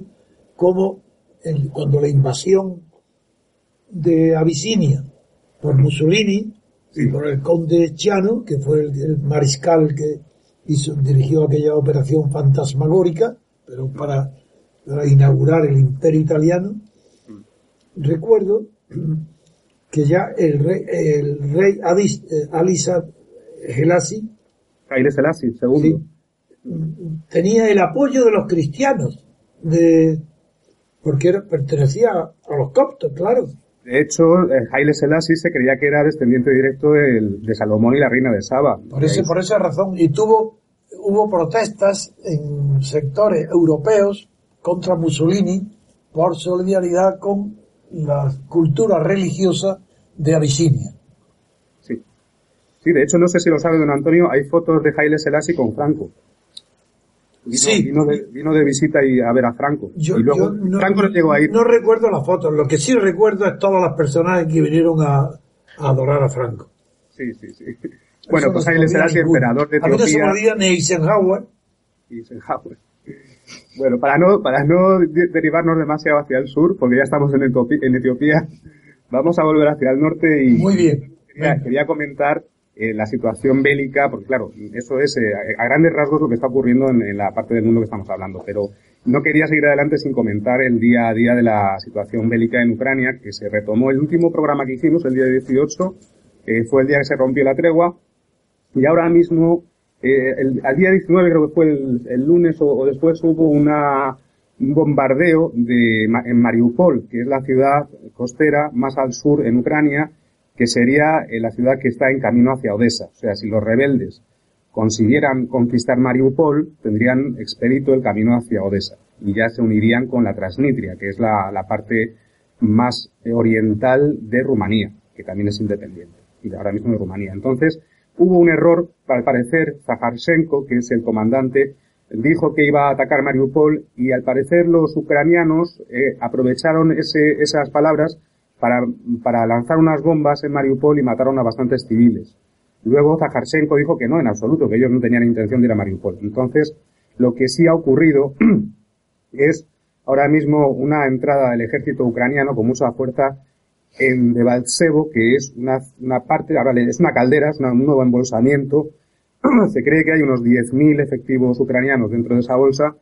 como el- cuando la invasión de Abisinia por Mussolini y por el conde Chiano, que fue el, el mariscal que hizo, dirigió aquella operación fantasmagórica, pero para, para inaugurar el imperio italiano, recuerdo que ya el rey, el rey Adis, eh, Alisa Gelasi Haile Selassie, segundo. tenía el apoyo de los cristianos, de, porque era, pertenecía a los coptos, claro. De hecho, eh, Haile Selassie se creía que era descendiente directo de Salomón y la reina de Saba. Por, ese, por esa razón. Y tuvo, hubo protestas en sectores europeos contra Mussolini por solidaridad con la cultura religiosa de Abisinia. Sí. Sí, de hecho, no sé si lo sabe don Antonio, hay fotos de Haile Selassie con Franco. Vino, Sí. Vino de, vino de visita y a ver a Franco. Yo, y luego yo no, Franco no llegó a ir. no recuerdo las fotos, lo que sí recuerdo es todas las personas que vinieron a, a adorar a Franco. Sí, sí, sí. Bueno, Eso pues Haile Selassie, emperador de A mí no se me Etiopía Eisenhower, Eisenhower. Bueno, para no, para no de- derivarnos demasiado hacia el sur, porque ya estamos en Etiopía, en Etiopía vamos a volver hacia el norte y Muy bien. quería, comentar eh, la situación bélica, porque claro, eso es eh, a grandes rasgos lo que está ocurriendo en, en la parte del mundo que estamos hablando, pero no quería seguir adelante sin comentar el día a día de la situación bélica en Ucrania, que se retomó el último programa que hicimos, el día 18, eh, fue el día que se rompió la tregua, y ahora mismo, eh, el, día 19 creo que fue el, el lunes o, después hubo una, un bombardeo de, en Mariupol, que es la ciudad costera más al sur en Ucrania, que sería eh, la ciudad que está en camino hacia Odessa. O sea, si los rebeldes consiguieran conquistar Mariupol, tendrían expedito el camino hacia Odessa y ya se unirían con la Transnistria, que es la, la parte más eh, oriental de Rumanía, que también es independiente, y ahora mismo de Rumanía. Entonces, hubo un error, al parecer, Zaharshenko, que es el comandante, dijo que iba a atacar Mariupol y al parecer los ucranianos eh, aprovecharon ese, esas palabras para, para lanzar unas bombas en Mariupol y mataron a bastantes civiles. Luego Zaharshenko dijo que no, en absoluto, que ellos no tenían intención de ir a Mariupol. Entonces, lo que sí ha ocurrido es ahora mismo una entrada del ejército ucraniano con mucha fuerza en Debaltsevo, que es una, una parte, ahora es una caldera, es una- un nuevo embolsamiento. Se cree que hay unos 10.000 efectivos ucranianos dentro de esa bolsa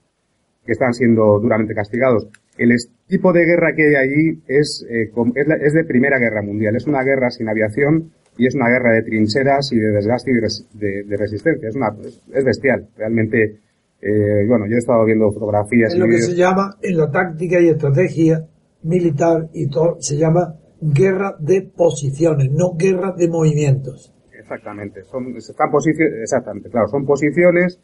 que están siendo duramente castigados. El tipo de guerra que hay allí es, eh, es, la- es de Primera Guerra Mundial. Es una guerra sin aviación y es una guerra de trincheras y de desgaste y de, res- de- de resistencia. Es, una, es, es bestial. Realmente, eh, bueno, yo he estado viendo fotografías es y lo que se llama en la táctica y estrategia militar y todo, se llama guerra de posiciones, no guerra de movimientos. Exactamente, son, están posiciones, exactamente, claro, son posiciones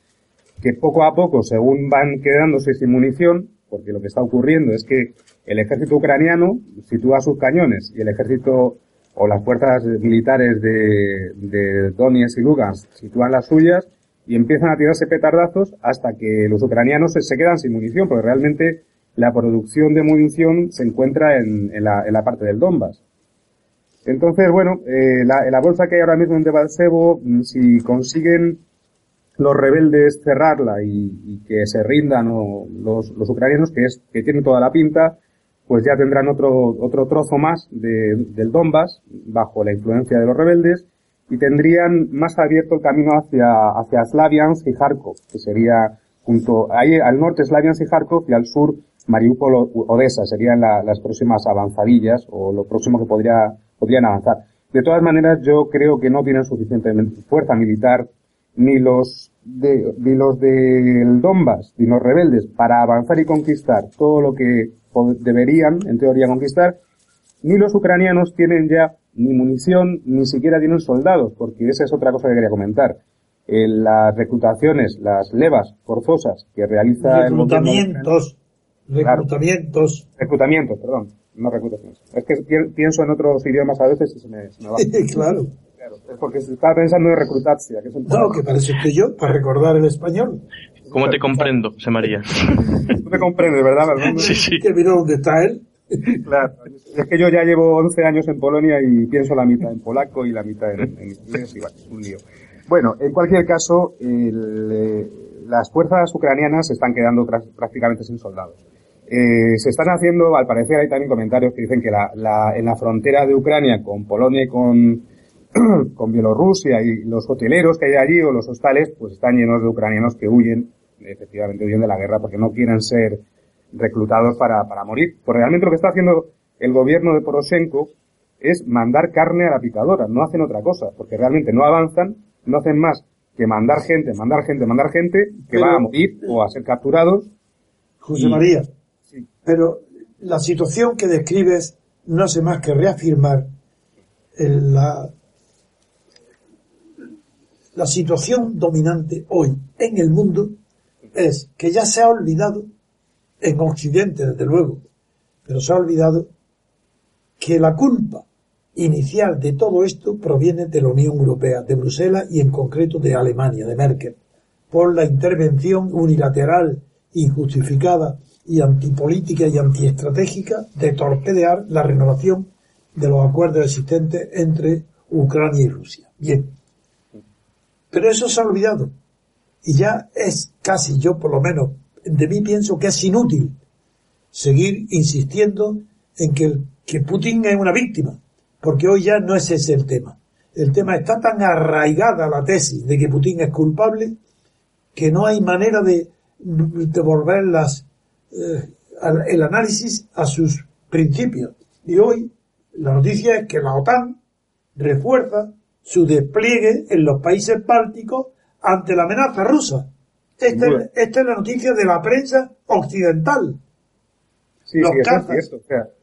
que poco a poco, según van quedándose sin munición, porque lo que está ocurriendo es que el ejército ucraniano sitúa sus cañones y el ejército o las fuerzas militares de, de Donetsk y Lugansk sitúan las suyas y empiezan a tirarse petardazos hasta que los ucranianos se, quedan sin munición, porque realmente la producción de munición se encuentra en, la, en la, parte del Donbass. Entonces, bueno, eh, la, la, bolsa que hay ahora mismo en Debalsebo, mm, si consiguen los rebeldes cerrarla y, que se rindan los, los, ucranianos, que es que tienen toda la pinta, pues ya tendrán otro, otro trozo más de, del Donbass bajo la influencia de los rebeldes y tendrían más abierto el camino hacia, hacia Slaviansk y Kharkov, que sería junto, ahí al norte Slaviansk y Kharkov y al sur Mariupol o Odessa, serían las próximas avanzadillas o lo próximo que podría, podrían avanzar. De todas maneras, yo creo que no tienen suficiente fuerza militar ni los de, ni los del Donbass, ni los rebeldes para avanzar y conquistar todo lo que deberían, en teoría, conquistar, ni los ucranianos tienen ya ni munición, ni siquiera tienen soldados, porque esa es otra cosa que quería comentar. las reclutaciones, las levas forzosas que realiza el reclutamientos, reclutamientos, perdón, no reclutaciones. Es que pienso en otros idiomas a veces y se me, se me va. claro. Es porque estaba pensando en reclutarse. Que es no, que parece que yo, para recordar el español. ¿Cómo te comprendo, Se María? Tú me comprendes, ¿verdad? Sí, sí. Que mira dónde está él. Claro. Es que yo ya llevo 11 años en Polonia y pienso la mitad en polaco y la mitad en, inglés. Y un lío. Bueno, en cualquier caso, eh, las fuerzas ucranianas se están quedando prácticamente sin soldados. Eh, se están haciendo, al parecer hay también comentarios que dicen que la, en la frontera de Ucrania con Polonia y con, con Bielorrusia y los hoteleros que hay allí o los hostales, pues están llenos de ucranianos que huyen, efectivamente huyen de la guerra porque no quieren ser reclutados para, para morir. Pues realmente lo que está haciendo el gobierno de Poroshenko es mandar carne a la picadora, no hacen otra cosa, porque realmente no avanzan, no hacen más que mandar gente, mandar gente, mandar gente que va a morir o a ser capturados. José María. Pero la situación que describes no hace más que reafirmar la situación dominante hoy en el mundo es que ya se ha olvidado, en Occidente desde luego, pero se ha olvidado que la culpa inicial de todo esto proviene de la Unión Europea, de Bruselas y en concreto de Alemania, de Merkel, por la intervención unilateral, injustificada y antipolítica y antiestratégica de torpedear la renovación de los acuerdos existentes entre Ucrania y Rusia. Bien, pero eso se ha olvidado. Y ya es casi, yo por lo menos, de mí pienso que es inútil seguir insistiendo en que, que Putin es una víctima, porque hoy ya no es ese el tema. El tema está tan arraigada la tesis de que Putin es culpable que no hay manera de devolver las, eh, el análisis a sus principios. Y hoy la noticia es que la OTAN refuerza su despliegue en los países bálticos ante la amenaza rusa. Esta, es, la noticia de la prensa occidental. los cazas,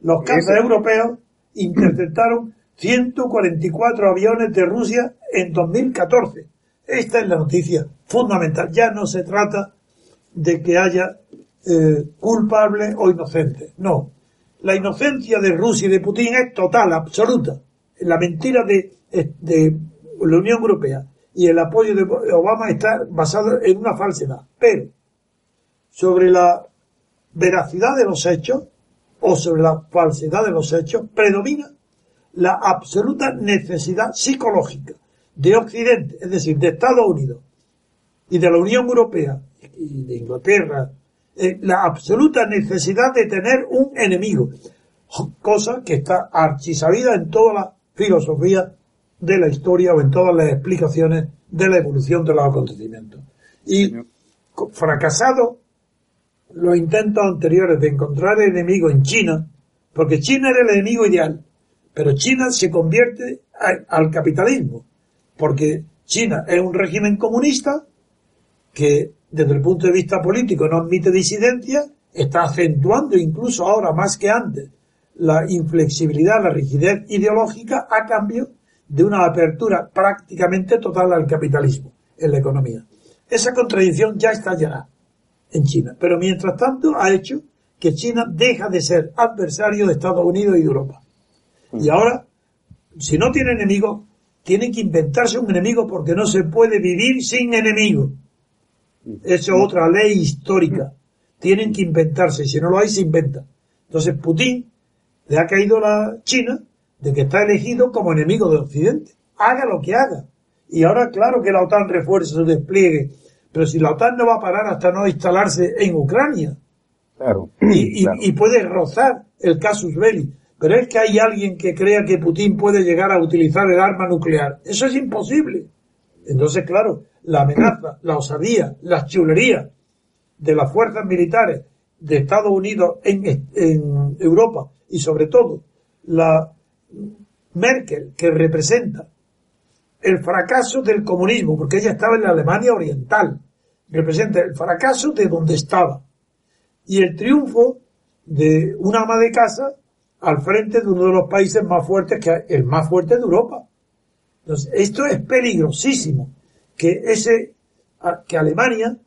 los cazas europeos interceptaron 144 aviones de Rusia en 2014. Esta es la noticia fundamental. Ya no se trata de que haya eh, culpable o inocente. No. La inocencia de Rusia y de Putin es total, absoluta. La mentira de de la Unión Europea y el apoyo de Obama está basado en una falsedad. Pero sobre la veracidad de los hechos o sobre la falsedad de los hechos predomina la absoluta necesidad psicológica de Occidente, es decir, de Estados Unidos y de la Unión Europea y de Inglaterra, eh, la absoluta necesidad de tener un enemigo, cosa que está archisabida en toda la filosofía de la historia o en todas las explicaciones de la evolución de los acontecimientos. Y fracasado los intentos anteriores de encontrar enemigo en China, porque China era el enemigo ideal, pero China se convierte al capitalismo, porque China es un régimen comunista que desde el punto de vista político no admite disidencia, está acentuando incluso ahora más que antes la inflexibilidad, la rigidez ideológica a cambio de una apertura prácticamente total al capitalismo en la economía. Esa contradicción ya está ya en China, pero mientras tanto ha hecho que China deja de ser adversario de Estados Unidos y de Europa. Y ahora, si no tiene enemigos, tienen que inventarse un enemigo porque no se puede vivir sin enemigo. Es otra ley histórica. Tienen que inventarse, si no lo hay, se inventa. Entonces Putin le ha caído la China de que está elegido como enemigo de Occidente. Haga lo que haga. Y ahora, claro que la OTAN refuerce su despliegue, pero si la OTAN no va a parar hasta no instalarse en Ucrania. Claro. Y, y puede rozar el casus belli. Pero es que hay alguien que crea que Putin puede llegar a utilizar el arma nuclear. Eso es imposible. Entonces, claro, la amenaza, la osadía, las chulerías de las fuerzas militares de Estados Unidos en, Europa y sobre todo la Merkel que representa el fracaso del comunismo, porque ella estaba en la Alemania Oriental, representa el fracaso de donde estaba y el triunfo de una ama de casa al frente de uno de los países más fuertes, que el más fuerte de Europa. Entonces, esto es peligrosísimo, que ese, que Alemania,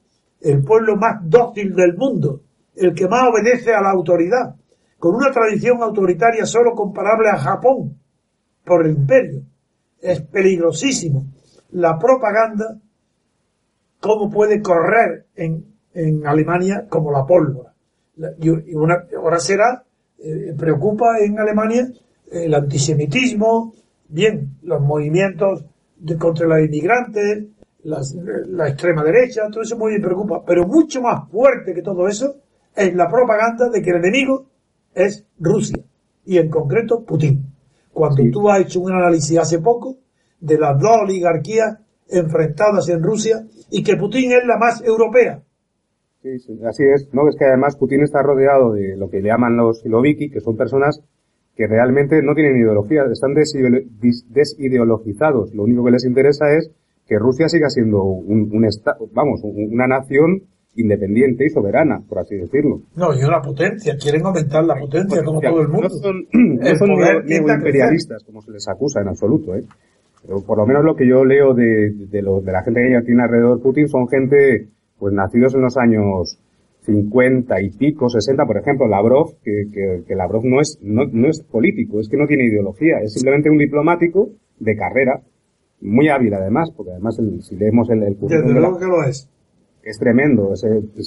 el pueblo más dócil del mundo, el que más obedece a la autoridad, con una tradición autoritaria solo comparable a Japón por el imperio, es peligrosísimo. La propaganda, cómo puede correr en, en Alemania como la pólvora. Y una, ahora será eh, preocupa en Alemania el antisemitismo, bien, los movimientos de, contra los inmigrantes, la extrema derecha, todo eso muy bien preocupa. Pero mucho más fuerte que todo eso es la propaganda de que el enemigo es Rusia y en concreto Putin. Cuando tú has hecho un análisis hace poco de las dos oligarquías enfrentadas en Rusia y que Putin es la más europea, Sí, así es. No, es que además Putin está rodeado de lo que llaman los siloviki, que son personas que realmente no tienen ideología, están desideologizados. Lo único que les interesa es que Rusia siga siendo un, un vamos, una nación independiente y soberana, por así decirlo. No, y una potencia, quieren aumentar la potencia como todo el mundo. No son, no son imperialistas como se les acusa en absoluto, ¿eh? Pero por lo menos lo que yo leo de, de, lo, de la gente que tiene alrededor Putin son gente pues nacidos en los años 50 y pico, 60, por ejemplo, Lavrov, que, que, Lavrov no es, no, no, es político, es que no tiene ideología, es simplemente un diplomático de carrera, muy hábil además, porque además si leemos el, el Desde luego que lo es. Es tremendo,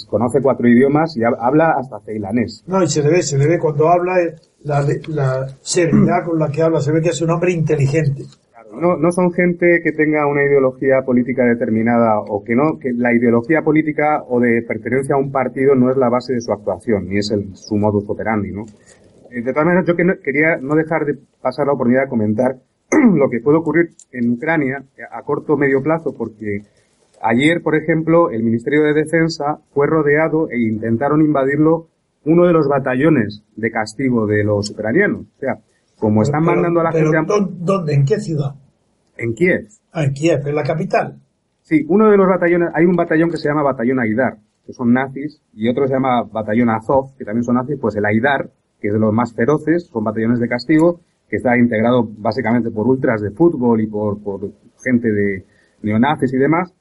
conoce cuatro idiomas y habla hasta ceilanés. No, y se le ve, se le ve cuando habla, eh, la, la seriedad con la que habla, se ve que es un hombre inteligente no, no son gente que tenga una ideología política determinada o que no, que la ideología política o de pertenencia a un partido no es la base de su actuación, ni es el, su modus operandi, ¿no? Eh, de todas maneras, yo quería no dejar de pasar la oportunidad de comentar lo que puede ocurrir en Ucrania a corto o medio plazo, porque ayer, por ejemplo, el Ministerio de Defensa fue rodeado e intentaron invadirlo uno de los batallones de castigo de los ucranianos. O sea, como están mandando a la gente... ¿Dónde? ¿En qué ciudad? En Kiev. Ah, en Kiev, en la capital. Sí, uno de los batallones, hay un batallón que se llama Batallón Aidar, que son nazis, y otro se llama Batallón Azov, que también son nazis, pues el Aidar, que es de los más feroces, son batallones de castigo, que está integrado básicamente por ultras de fútbol y por, por gente de neonazis y demás,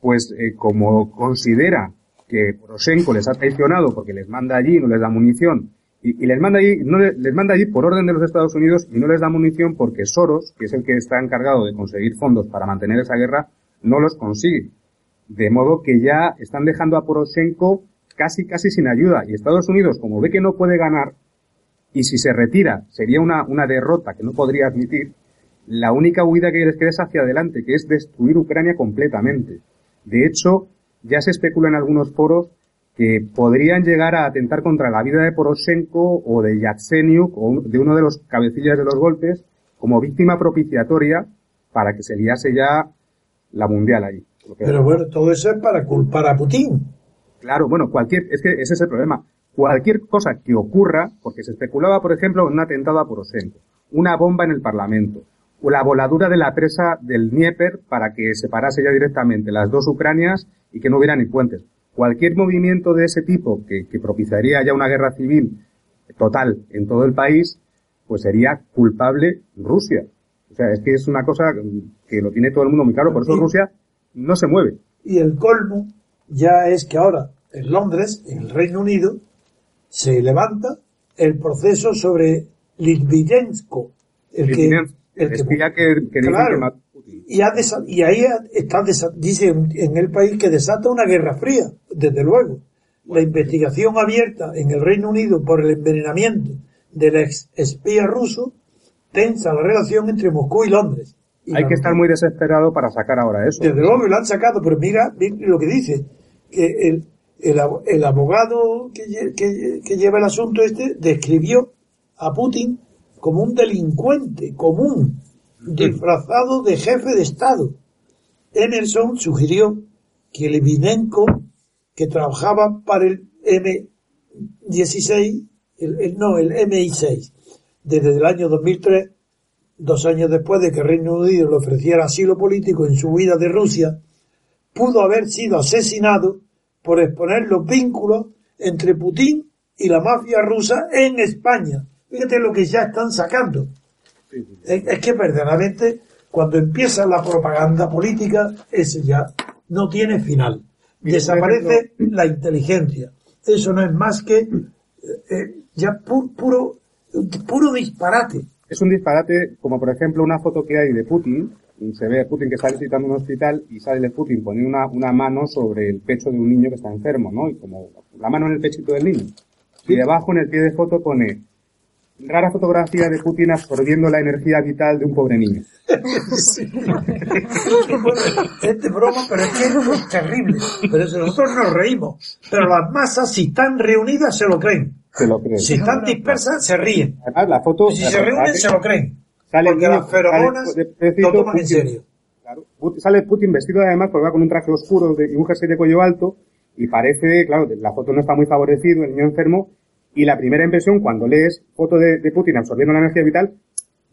pues eh, como considera que Poroshenko les ha traicionado porque les manda allí, no les da munición y, les manda allí, no les, manda allí por orden de los Estados Unidos y no les da munición porque Soros, que es el que está encargado de conseguir fondos para mantener esa guerra, no los consigue. De modo que ya están dejando a Poroshenko casi casi sin ayuda. Y Estados Unidos, como ve que no puede ganar, y si se retira sería una, una derrota que no podría admitir, la única huida que les queda es hacia adelante, que es destruir Ucrania completamente. De hecho, ya se especula en algunos foros que podrían llegar a atentar contra la vida de Poroshenko o de Yatsenyuk o de uno de los cabecillas de los golpes como víctima propiciatoria para que se liase ya la mundial ahí. Pero bueno, todo eso es para culpar a Putin. Claro, bueno, cualquier, es que ese es el problema. Cualquier cosa que ocurra, porque se especulaba, por ejemplo, un atentado a Poroshenko, una bomba en el Parlamento, o la voladura de la presa del Dnieper para que separase ya directamente las dos Ucranias y que no hubiera ni puentes cualquier movimiento de ese tipo que, propiciaría ya una guerra civil total en todo el país, pues sería culpable Rusia. O sea, es que es una cosa que lo tiene todo el mundo muy claro, por eso Rusia no se mueve. Y el colmo ya es que ahora en Londres, en el Reino Unido, se levanta el proceso sobre Litvinenko, el que, el que, que, que, claro, y, ha y ahí está, dice en el país que desata una guerra fría, desde luego. La investigación abierta en el Reino Unido por el envenenamiento del ex espía ruso tensa la relación entre Moscú y Londres. Hay que estar muy desesperado para sacar ahora eso. Desde luego lo han sacado, pero mira, lo que dice, que el, el, abogado que, que, lleva el asunto este describió a Putin como un delincuente común, disfrazado de jefe de Estado. Emerson sugirió que Levinenko, que trabajaba para el M16, el, no, el MI6, desde el año 2003, dos años después de que Reino Unido le ofreciera asilo político en su huida de Rusia, pudo haber sido asesinado por exponer los vínculos entre Putin y la mafia rusa en España. Fíjate lo que ya están sacando. Es, que verdaderamente cuando empieza la propaganda política, ese ya no tiene final. Desaparece la inteligencia. Eso no es más que eh, eh, ya puro, puro disparate. Es un disparate como por ejemplo una foto que hay de Putin se ve a Putin que está visitando un hospital y sale de Putin poniendo una, una mano sobre el pecho de un niño que está enfermo, ¿no? Y como la mano en el pechito del niño. Y debajo en el pie de foto pone rara fotografía de Putin absorbiendo la energía vital de un pobre niño. Sí. es de broma, pero es que es terrible. Pero nosotros nos reímos. Pero las masas, si están reunidas, se lo creen. Se lo creen. Si están dispersas, se ríen. Además, la foto... si se reúnen, se lo creen. Sale porque las feromonas lo toman en serio. Claro. Sale Putin vestido además, porque va con un traje oscuro y un jersey de cuello alto, y parece, claro, la foto no está muy favorecido, el niño enfermo, y la primera impresión cuando lees foto de, de Putin absorbiendo la energía vital,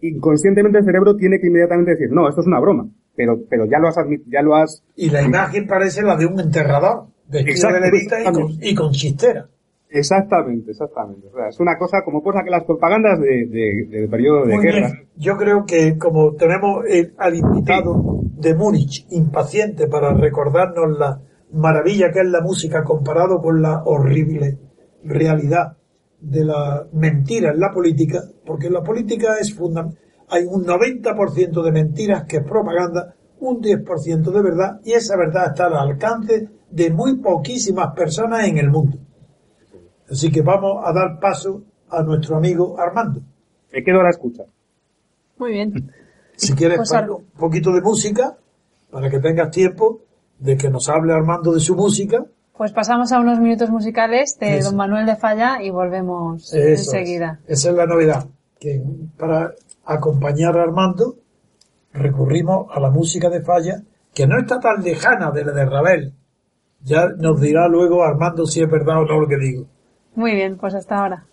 inconscientemente el cerebro tiene que inmediatamente decir, no, esto es una broma, pero, pero ya lo has ya lo has... Y la imagen parece la de un enterrador, vestido de levita y con, y con chistera. Exactamente, exactamente. O sea, es una cosa como cosa que las propagandas de, de, del periodo de guerra. Yo creo que como tenemos al invitado de Múnich impaciente para recordarnos la maravilla que es la música comparado con la horrible realidad de la mentira en la política, porque en la política es fundamental. Hay un 90% de mentiras que es propaganda, un 10% de verdad, y esa verdad está al alcance de muy poquísimas personas en el mundo. Así que vamos a dar paso a nuestro amigo Armando. Me quedo a la escucha. Muy bien. Si quieres pues un poquito de música, para que tengas tiempo de que nos hable Armando de su música. Pues pasamos a unos minutos musicales de Don Manuel de Falla y volvemos enseguida. Esa es la novedad, que para acompañar a Armando recurrimos a la música de Falla, que no está tan lejana de la de Ravel. Ya nos dirá luego Armando si es verdad o no lo que digo. Muy bien, pues hasta ahora.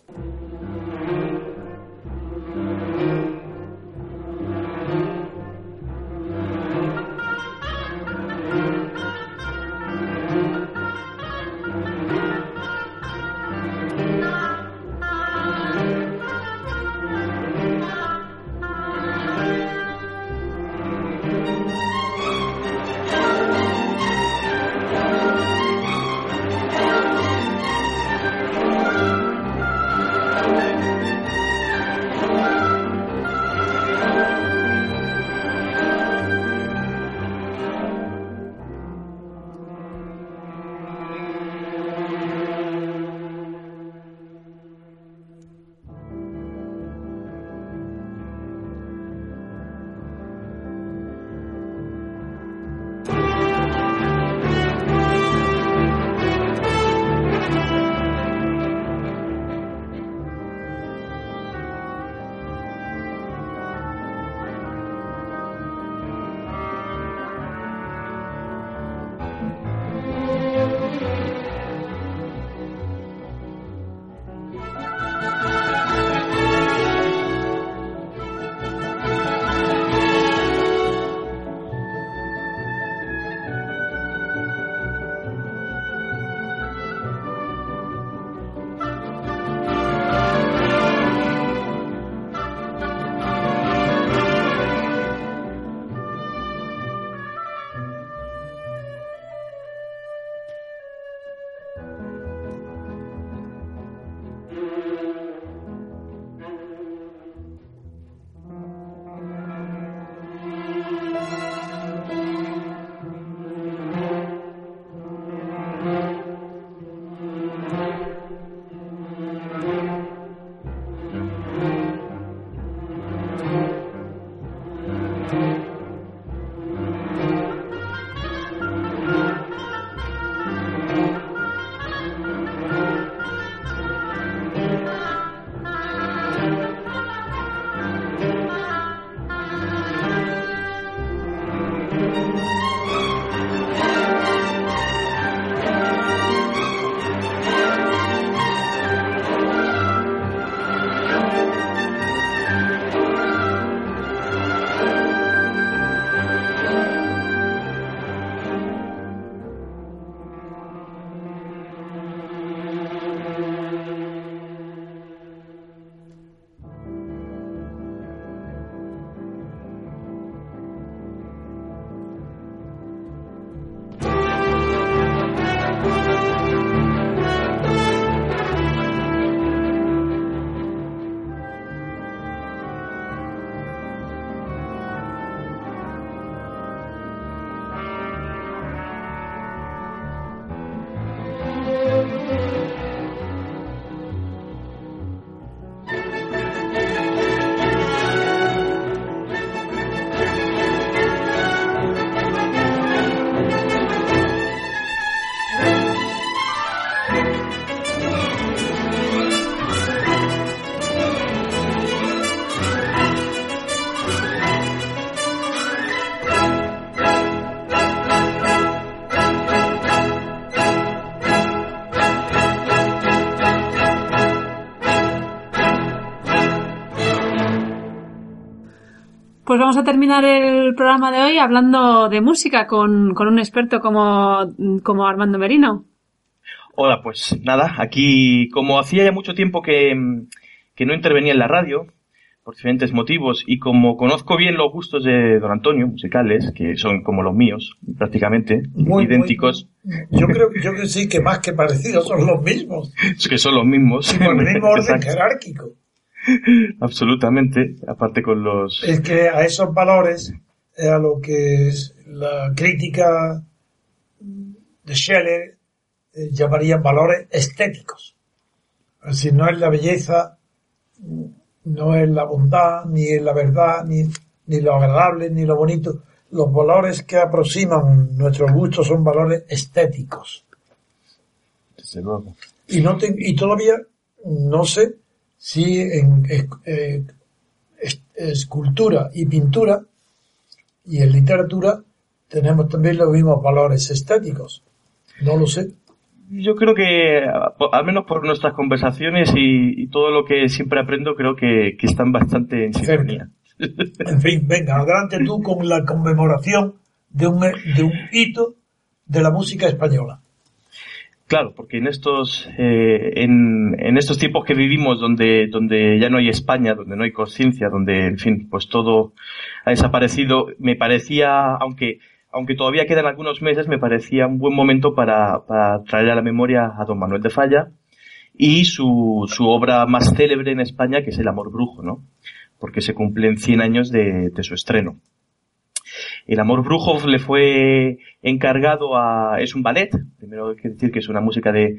Vamos a terminar el programa de hoy hablando de música con, con un experto como, como Armando Merino. Hola, pues nada, aquí como hacía ya mucho tiempo que, que no intervenía en la radio, por diferentes motivos y como conozco bien los gustos de don Antonio musicales, que son como los míos, prácticamente, Muy, idénticos, Yo creo yo que sí, que más que parecidos son los mismos. que son los mismos. Y por el mismo orden Exacto, jerárquico. absolutamente, aparte con los... Es que a esos valores es a lo que es la crítica de Scheller eh, llamarían valores estéticos. Es decir, no es la belleza, no es la bondad, ni es la verdad, ni, ni lo agradable, ni lo bonito. Los valores que aproximan nuestros gustos son valores estéticos. Desde luego. Y, no te- y todavía no sé si en eh, eh, escultura y pintura y en literatura tenemos también los mismos valores estéticos. No lo sé. Yo creo que, al menos por nuestras conversaciones y, y todo lo que siempre aprendo, creo que, que están bastante en sintonía. En fin, venga, adelante tú con la conmemoración de un, de un hito de la música española. Claro, porque en estos, eh, en, en estos tiempos que vivimos donde, donde ya no hay España, donde no hay conciencia, donde, en fin, pues todo ha desaparecido, me parecía, aunque, aunque todavía quedan algunos meses, me parecía un buen momento para, para traer a la memoria a don Manuel de Falla y su, su obra más célebre en España, que es El Amor Brujo, ¿no? Porque se cumplen 100 años de, de su estreno. El Amor Brujo le fue encargado a, es un ballet, primero hay que decir que es una música de,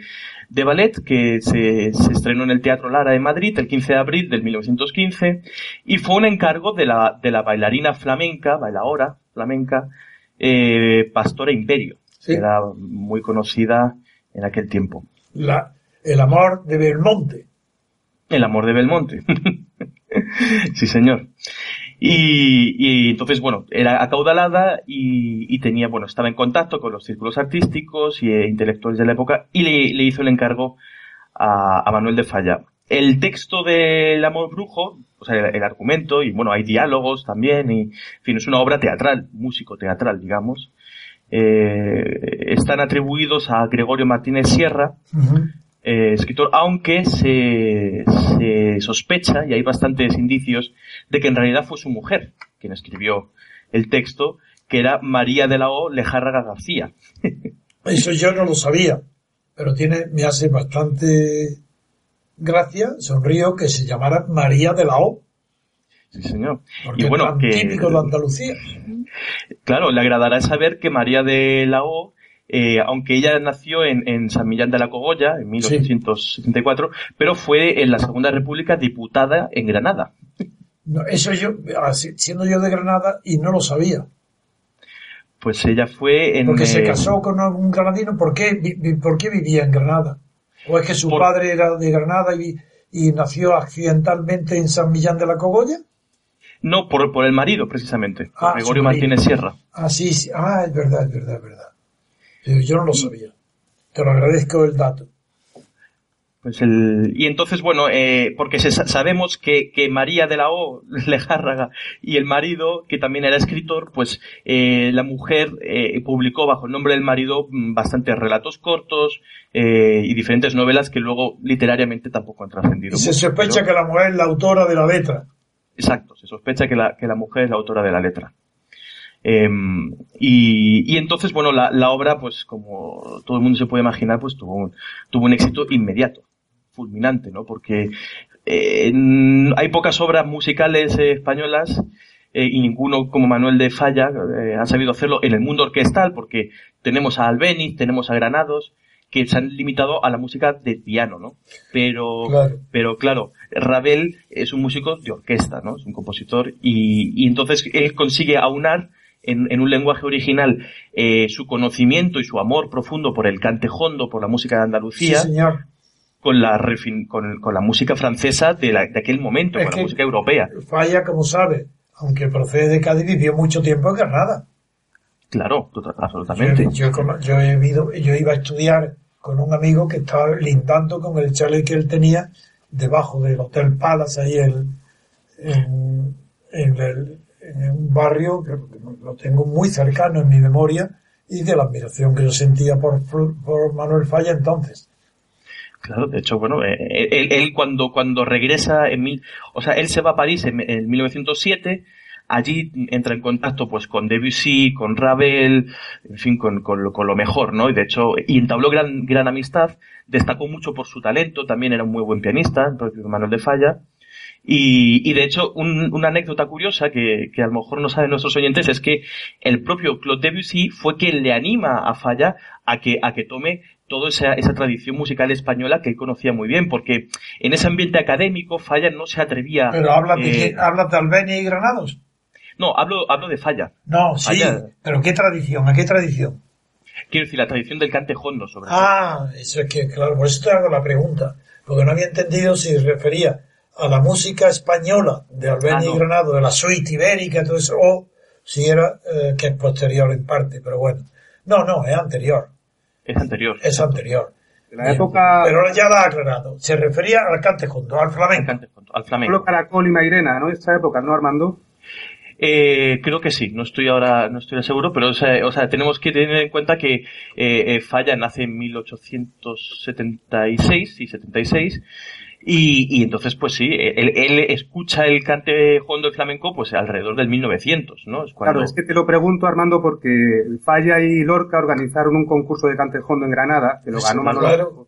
de ballet que se, se estrenó en el Teatro Lara de Madrid el 15 de abril del 1915 y fue un encargo de la, de la bailarina flamenca, bailadora flamenca, eh, Pastora Imperio, Sí. que era muy conocida en aquel tiempo. La, el amor de Belmonte. El amor de Belmonte. sí, señor. Y, y entonces, bueno, era acaudalada y, y tenía, bueno, estaba en contacto con los círculos artísticos y eh, intelectuales de la época y le, le hizo el encargo a, a Manuel de Falla. El texto del Amor Brujo, o sea, el, el argumento, y bueno, hay diálogos también, y, en fin, es una obra teatral, músico teatral, digamos. Eh, están atribuidos a Gregorio Martínez Sierra, eh, escritor, aunque se, se sospecha, y hay bastantes indicios, de que en realidad fue su mujer quien escribió el texto, que era María de la O. Lejárraga García. Eso yo no lo sabía, pero tiene, me hace bastante gracia, sonrío, que se llamara María de la O, Sí, señor. porque Y bueno, tan que, típico de Andalucía. claro, le agradará saber que María de la O, eh, aunque ella nació en, en San Millán de la Cogolla, en 1874, pero fue en la Segunda República diputada en Granada. No, eso yo, así, siendo yo de Granada, y no lo sabía. Pues ella fue en... Porque se casó con un granadino, ¿por qué, ¿por qué vivía en Granada? ¿O es que su Por- padre era de Granada y, y nació accidentalmente en San Millán de la Cogolla? No, por, por el marido, precisamente. Ah, Gregorio. Martínez Sierra. Ah, sí, sí. Ah, es verdad, es verdad, es verdad. Pero yo no lo sabía. Te lo agradezco el dato. Pues el, y entonces, bueno, eh, porque se, sa- sabemos que, que María de la O, Lejárraga, y el marido, que también era escritor, pues eh, la mujer eh, publicó bajo el nombre del marido mm, bastantes relatos cortos eh, y diferentes novelas que luego literariamente tampoco han trascendido. Y se mucho, sospecha pero- que la mujer es la autora de la letra. Exacto, se sospecha que la, que la mujer es la autora de la letra. Eh, y, y entonces, bueno, la, la obra, pues como todo el mundo se puede imaginar, pues tuvo un, tuvo un éxito inmediato, fulminante, ¿no? Porque eh, hay pocas obras musicales eh, españolas eh, y ninguno como Manuel de Falla eh, ha sabido hacerlo en el mundo orquestal, porque tenemos a Albeniz, tenemos a Granados, que se han limitado a la música de piano, ¿no? Pero, Claro. pero claro, Ravel es un músico de orquesta, ¿no? Es un compositor y, y entonces él consigue aunar en, en un lenguaje original eh, su conocimiento y su amor profundo por el cantejondo, por la música de Sí, Andalucía, señor. Con la refin- con, con la música francesa de, la- de aquel momento, Es con la música europea. Falla, como sabe, aunque procede de Cádiz, vivió mucho tiempo en Granada. Claro, total- absolutamente. Yo, yo he ido- yo iba a estudiar con un amigo que estaba lindando con el chalet que él tenía debajo del Hotel Palace, ahí en, en, en el, en un barrio que lo tengo muy cercano en mi memoria y de la admiración que yo sentía por, por Manuel Falla entonces. Claro, de hecho, bueno, eh, él, él, cuando, cuando regresa en mil, o sea, él se va a París en, en 1907, allí entra en contacto pues con Debussy, con Ravel, en fin, con, con lo mejor, ¿no? Y de hecho, y entabló gran, gran amistad, destacó mucho por su talento, también era un muy buen pianista, el propio Manuel de Falla, y, y de hecho, un, una anécdota curiosa que, que, a lo mejor no saben nuestros oyentes es que el propio Claude Debussy fue quien le anima a Falla a que, a que tome toda esa, esa tradición musical española que él conocía muy bien, porque en ese ambiente académico Falla no se atrevía... Pero hablas de, eh, ¿hablas de Albenia y Granados. No, hablo, hablo de Falla. No, sí, Falla. pero ¿qué tradición? ¿A qué tradición? Quiero decir, la tradición del cante hondo, sobre todo. Ah, eso es que, claro, por eso te hago la pregunta, porque no había entendido si refería a la música española de Albenia ah, no. y Granado, de la suite ibérica, todo eso, o si era eh, que es posterior en parte, pero bueno. No, no, es anterior. Es anterior. Es anterior. De la época... Pero ya lo ha aclarado. Se refería al cante junto, al flamenco. Al, cante junto, al flamenco. Caracol y Mairena, ¿no? Esta época, ¿no, Armando? Eh, creo que sí, no estoy ahora, no estoy seguro, pero o sea, o sea tenemos que tener en cuenta que eh, Falla nace en 1876 y 76 y, y entonces, pues sí, él, él, escucha el cante hondo y flamenco pues alrededor del 1900, ¿no? Es cuando... Claro, es que te lo pregunto, Armando, porque Falla y Lorca organizaron un concurso de cante hondo en Granada, que lo ganó Manuel. Claro.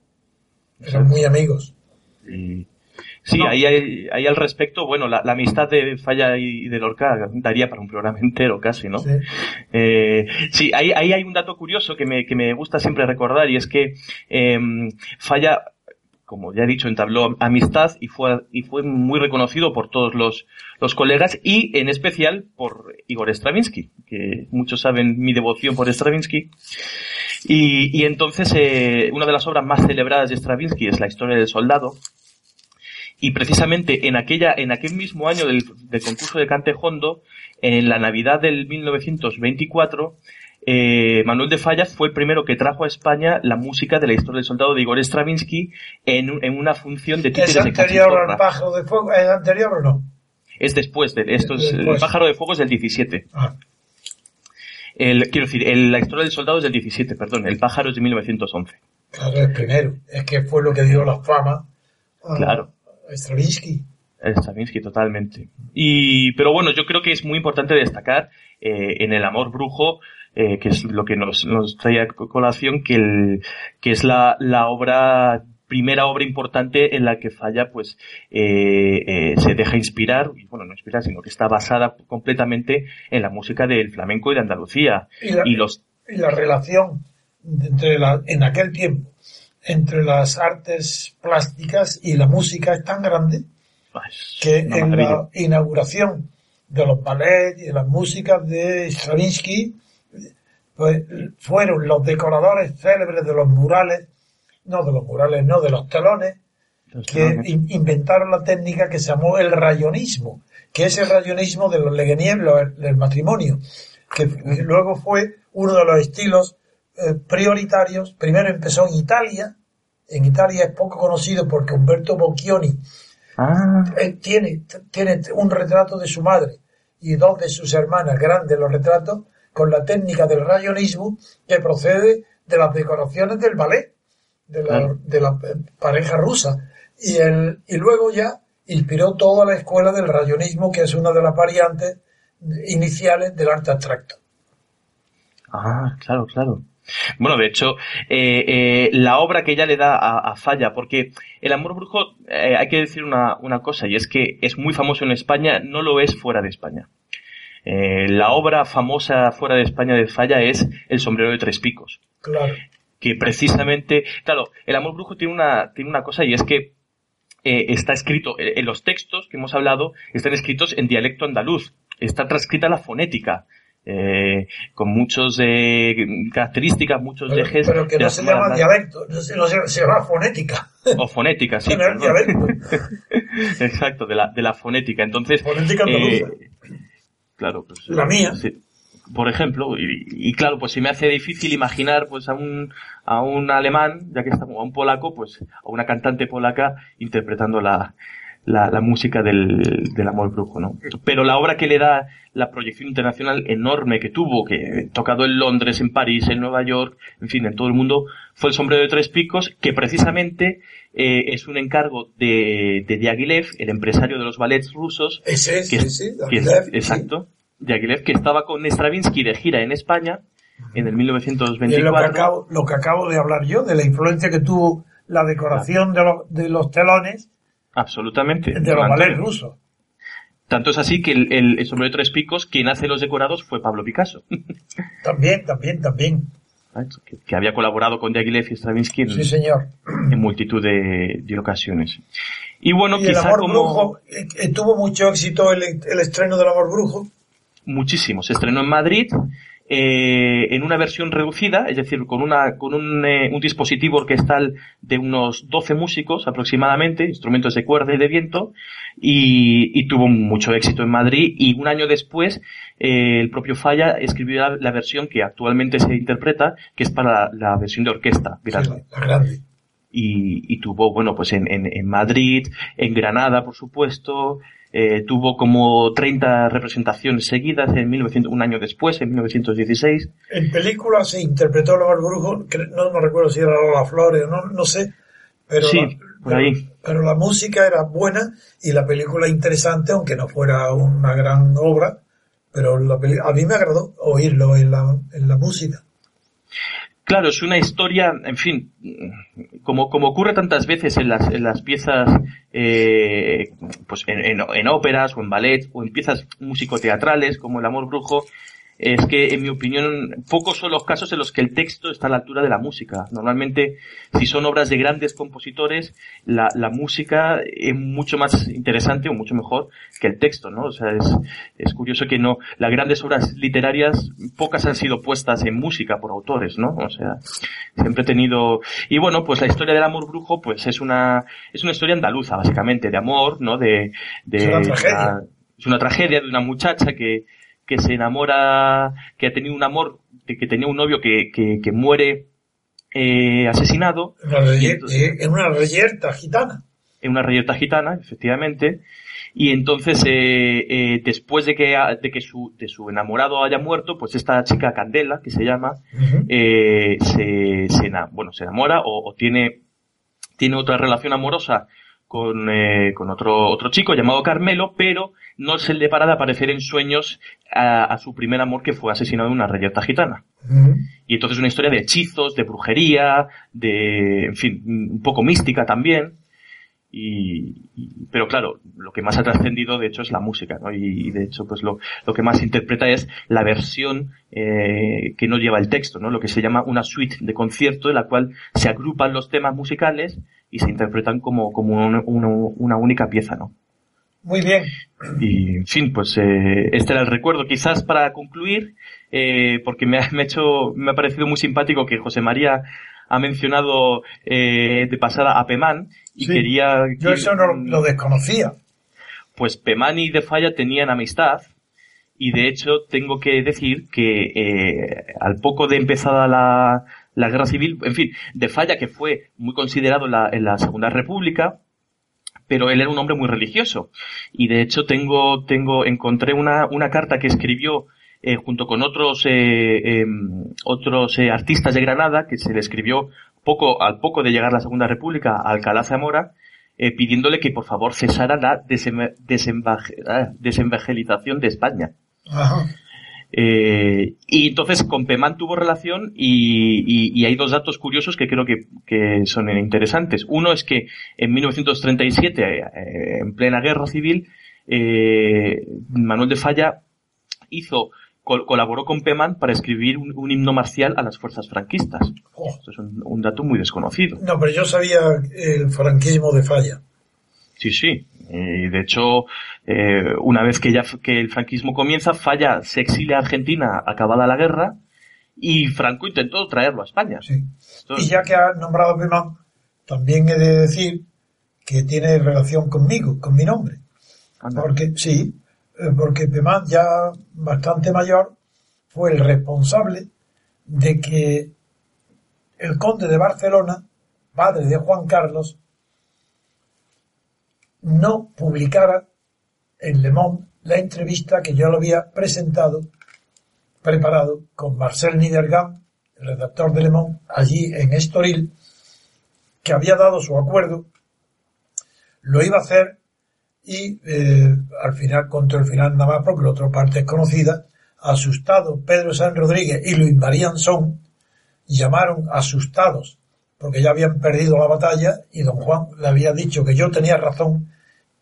Eran muy amigos. Y... Sí, no. ahí, ahí, ahí, al respecto, bueno, la, la, amistad de Falla y de Lorca daría para un programa entero casi, ¿no? Sí, eh, sí ahí, ahí hay un dato curioso que me, que me gusta siempre recordar y es que eh, Falla como ya he dicho, entabló amistad y fue, y fue muy reconocido por todos los, los colegas y en especial por Igor Stravinsky, que muchos saben mi devoción por Stravinsky. Y, y entonces, eh, una de las obras más celebradas de Stravinsky es La historia del soldado. Y precisamente en aquella, en aquel mismo año del, del concurso de Cante Hondo, en la Navidad del 1924, eh, Manuel de Falla fue el primero que trajo a España la música de la historia del soldado de Igor Stravinsky en, en una función de títeres ¿Es anterior al pájaro de fuego? ¿Es anterior o no? Es después de esto. Es, después. El pájaro de fuego es del 17. Ah. El, quiero decir, el, la historia del soldado es del 17, perdón. El pájaro es de 1911. Claro, el primero. Es que fue lo que dio la fama a, claro. a Stravinsky. Stravinsky, totalmente. Y, pero bueno, yo creo que es muy importante destacar eh, en el amor brujo eh, que es lo que nos, nos trae a colación, que, el, que es la, la obra primera obra importante en la que Falla pues eh, eh, se deja inspirar, bueno, no inspirar, sino que está basada completamente en la música del flamenco y de Andalucía. Y la, y los... y la relación entre la, en aquel tiempo entre las artes plásticas y la música es tan grande es que en la inauguración de los ballets y de las músicas de Stravinsky pues fueron los decoradores célebres de los murales, no de los murales, no, de los telones, que in inventaron la técnica que se llamó el rayonismo, que es el rayonismo de los leguenieblos del matrimonio, que luego fue uno de los estilos eh, prioritarios. Primero empezó en Italia, en Italia es poco conocido porque Umberto Bocchioni ah. eh, tiene, tiene un retrato de su madre y dos de sus hermanas grandes los retratos, con la técnica del rayonismo que procede de las decoraciones del ballet, de la, de la pareja rusa. Y, el, y luego ya inspiró toda la escuela del rayonismo, que es una de las variantes iniciales del arte abstracto. Ah, claro, claro. Bueno, de hecho, eh, eh, la obra que ella le da a, a Falla, porque el amor brujo, eh, hay que decir una, una cosa, y es que es muy famoso en España, no lo es fuera de España. Eh, la obra famosa fuera de España de Falla es El sombrero de tres picos. Claro. Que precisamente, claro, el amor brujo tiene una, tiene una cosa y es que eh, está escrito, en los textos que hemos hablado, están escritos en dialecto andaluz. Está transcrita la fonética. Eh, con muchos eh, características, muchos pero, ejes. Pero que no se llama dialecto, no se, no se, se, llama fonética. O fonética, sí. Exacto, de la, de la fonética. Entonces, fonética andaluza. Eh, Claro, pues, la mía. Sí, por ejemplo, y, y, claro, pues si me hace difícil imaginar pues a un, a un alemán, ya que estamos, a un polaco, pues a una cantante polaca interpretando la, la, la música del, del amor brujo, ¿no? Pero la obra que le da la proyección internacional enorme que tuvo, que tocado en Londres, en París, en Nueva York, en fin, en todo el mundo, fue el sombrero de tres picos, que precisamente eh, es un encargo de, de Diaghilev, el empresario de los ballets rusos. Ese es, que, ese, Diaghilev, exacto. Diaghilev, que estaba con Stravinsky de gira en España en el Y es lo que, 1924. acabo, lo que acabo de hablar yo, de la influencia que tuvo la decoración de, los, de los telones Absolutamente. de los ballets rusos. Tanto es así que el, el, el sombrero de tres picos, quien hace los decorados fue Pablo Picasso, También, también, también. Que, que había colaborado con Diaghilev y Stravinsky en, Sí, señor. en multitud de, de ocasiones. Y bueno, Y el amor como brujo, eh, tuvo mucho éxito el, el estreno del amor brujo. muchísimo, se estrenó en Madrid eh, en una versión reducida, es decir, con una con un, eh, un dispositivo orquestal de unos 12 músicos aproximadamente, instrumentos de cuerda y de viento, y, y tuvo mucho éxito en Madrid. Y un año después, eh, el propio Falla escribió la, la versión que actualmente se interpreta, que es para la, la versión de orquesta la grande. y, y tuvo, bueno, pues en, en, en Madrid, en Granada, por supuesto, eh, tuvo como 30 representaciones seguidas en 1900, un año después, en 1916. En película se interpretó amor brujo, no me recuerdo si era Lola Flores o no, no sé, pero, Sí, la, por pero- ahí. pero la música era buena y la película interesante, aunque no fuera una gran obra, pero la peli- a mí me agradó oírlo en la, en la música. Claro, es una historia, en fin, como, como ocurre tantas veces en las, en las piezas, eh, pues en, en- óperas o en ballet o en piezas musicoteatrales como El Amor Brujo, es que, en mi opinión, pocos son los casos en los que el texto está a la altura de la música. Normalmente, si son obras de grandes compositores, la, la música es mucho más interesante o mucho mejor que el texto, ¿no? O sea, es, es curioso que no, las grandes obras literarias, pocas han sido puestas en música por autores, ¿no? O sea, siempre he tenido, y bueno, pues la historia del amor brujo, pues es una, es una historia andaluza, básicamente, de amor, ¿no? De, de, Es una tragedia. una- es una tragedia de una muchacha que, que se enamora, que ha tenido un amor, que tenía un novio que, que, que muere eh, asesinado. En una, entonces- en una reyerta gitana. en una reyerta gitana, efectivamente, y entonces eh, eh, después de que, de que su, de su enamorado haya muerto, pues esta chica Candela, que se llama, eh, se, bueno, se enamora o, o tiene, tiene otra relación amorosa con, eh, con otro, otro chico llamado Carmelo, pero no se le para de aparecer en sueños a, a su primer amor que fue asesinado en una reyerta gitana. Y entonces una historia de hechizos, de brujería, de, en fin, un poco mística también. Y, y- pero claro, lo que más ha trascendido de hecho es la música, ¿no? Y, y de hecho pues lo, lo que más interpreta es la versión eh, que no lleva el texto, ¿no? Lo que se llama una suite de concierto en la cual se agrupan los temas musicales y se interpretan como, como una, una- una única pieza, ¿no? Muy bien. Y, en fin, pues eh, este era el recuerdo. Quizás para concluir, eh, porque me ha, me ha hecho, me ha parecido muy simpático que José María ha mencionado eh, de pasada a Pemán y Sí. quería... Yo eso no lo desconocía. Pues Pemán y De Falla tenían amistad y de hecho tengo que decir que eh, al poco de empezada la, la guerra civil, en fin, De Falla que fue muy considerado en la, en la Segunda República, pero él era un hombre muy religioso y de hecho tengo tengo encontré una una carta que escribió eh, junto con otros eh, em, otros eh, artistas de Granada que se le escribió poco al poco de llegar la Segunda República a Alcalá Zamora pidiéndole que por favor cesara la ah, desevangelización de España. Ajá. Eh, y entonces con Pemán tuvo relación y, y- y hay dos datos curiosos que creo que, que son interesantes. Uno es que en 1937, eh, en plena guerra civil, eh, Manuel de Falla hizo, col- colaboró con Pemán para escribir un, un himno marcial a las fuerzas franquistas. Oh. Esto es un, un dato muy desconocido. No, pero yo sabía el franquismo de falla. Sí, sí. Y de hecho, eh, una vez que ya que el franquismo comienza, Falla se exilia a Argentina acabada la guerra y Franco intentó traerlo a España. Sí. Esto- Y ya que ha nombrado a Pemán, también he de decir que tiene relación conmigo, con mi nombre. anda. Porque, sí, porque Pemán, ya bastante mayor, fue el responsable de que el conde de Barcelona, padre de Juan Carlos, no publicara en Le Monde la entrevista que yo le había presentado, preparado con Marcel Niedergang, el redactor de Le Monde, allí en Estoril, que había dado su acuerdo, lo iba a hacer y eh, al final, contra el final nada más, porque la otra parte es conocida, asustado Pedro San Rodríguez y Luis María Anzón llamaron asustados porque ya habían perdido la batalla y don Juan le había dicho que yo tenía razón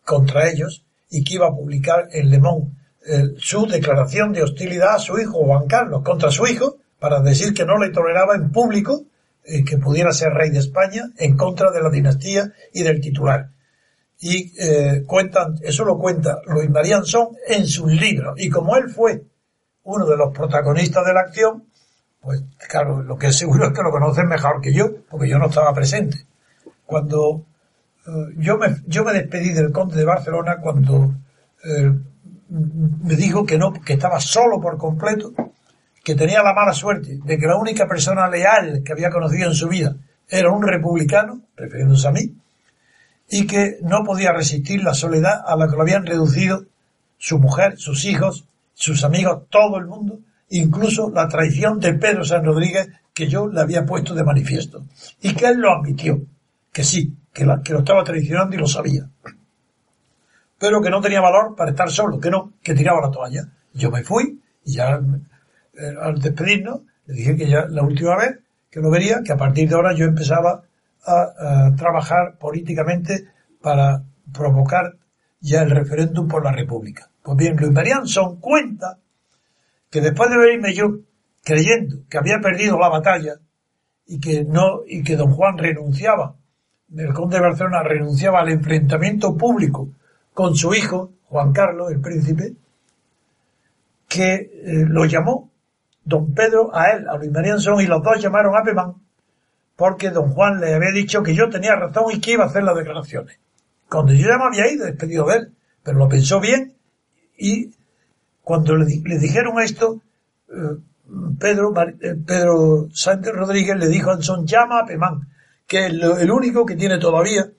contra ellos y que iba a publicar en Le Monde eh, su declaración de hostilidad a su hijo Juan Carlos contra su hijo para decir que no le toleraba en público eh, que pudiera ser rey de España en contra de la dinastía y del titular. Y eh, cuentan, eso lo cuenta Luis María en sus libros. Y como él fue uno de los protagonistas de la acción, pues claro, lo que es seguro es que lo conocen mejor que yo, porque yo no estaba presente. Cuando eh, yo, me, yo me despedí del conde de Barcelona cuando eh, me dijo que no, que estaba solo por completo, que tenía la mala suerte de que la única persona leal que había conocido en su vida era un republicano, refiriéndose a mí, y que no podía resistir la soledad a la que lo habían reducido su mujer, sus hijos, sus amigos, todo el mundo, incluso la traición de Pedro San Rodríguez que yo le había puesto de manifiesto. Y que él lo admitió, que sí, que, lo estaba traicionando y lo sabía. Pero que no tenía valor para estar solo, que no, que tiraba la toalla. Yo me fui y ya eh, al despedirnos le dije que ya la última vez que lo vería, que a partir de ahora yo empezaba a, trabajar políticamente para provocar ya el referéndum por la República. Pues bien, Luis Marianson cuenta que después de verme yo creyendo que había perdido la batalla y que no, y que don Juan renunciaba, el conde de Barcelona renunciaba al enfrentamiento público con su hijo, Juan Carlos, el príncipe, que eh, lo llamó don Pedro a él, a Luis Marianson, y los dos llamaron a Pemán, porque don Juan le había dicho que yo tenía razón y que iba a hacer las declaraciones. Cuando yo ya me había ido despedido de él, pero lo pensó bien y cuando le, dijeron esto, eh, Pedro, eh, Pedro Sánchez Rodríguez le dijo a Anson, llama a Pemán, que es el único que tiene todavía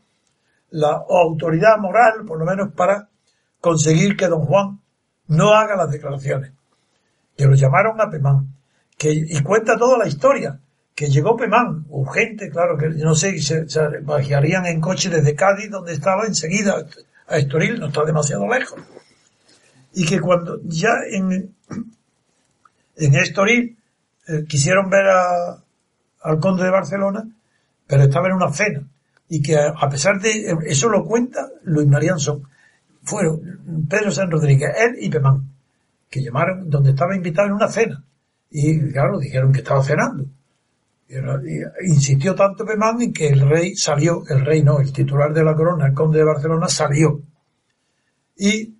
la autoridad moral, por lo menos para conseguir que don Juan no haga las declaraciones. Que lo llamaron a Pemán. Que, y cuenta toda la historia. Que llegó Pemán, urgente, claro, que no sé, se, se viajarían en coche desde Cádiz, donde estaba enseguida, a Estoril, no está demasiado lejos. Y que cuando ya en, en Estoril eh, quisieron ver a, al conde de Barcelona, pero estaba en una cena. Y que a, pesar de eso lo cuenta Luis Marianson, fueron Pedro San Rodríguez, él y Pemán, que llamaron donde estaba invitado en una cena. Y claro, dijeron que estaba cenando. Insistió tanto Pemán en que el rey salió, el rey no, el titular de la corona, el conde de Barcelona salió. Y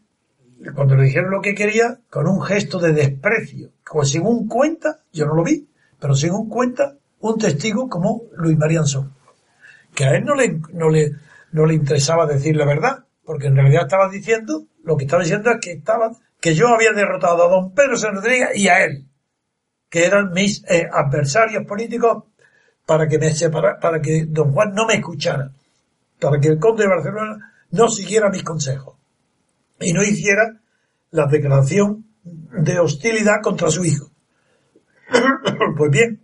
cuando le dijeron lo que quería, con un gesto de desprecio, como según cuenta, yo no lo vi, pero según cuenta, un testigo como Luis Marianson, que a él no le, no le, no le interesaba decir la verdad, porque en realidad estaba diciendo, lo que estaba diciendo es que estaba, que yo había derrotado a don Pedro Rodríguez y a él, que eran mis eh, adversarios políticos para que me separa, para que don Juan no me escuchara, para que el conde de Barcelona no siguiera mis consejos y no hiciera la declaración de hostilidad contra su hijo. pues bien,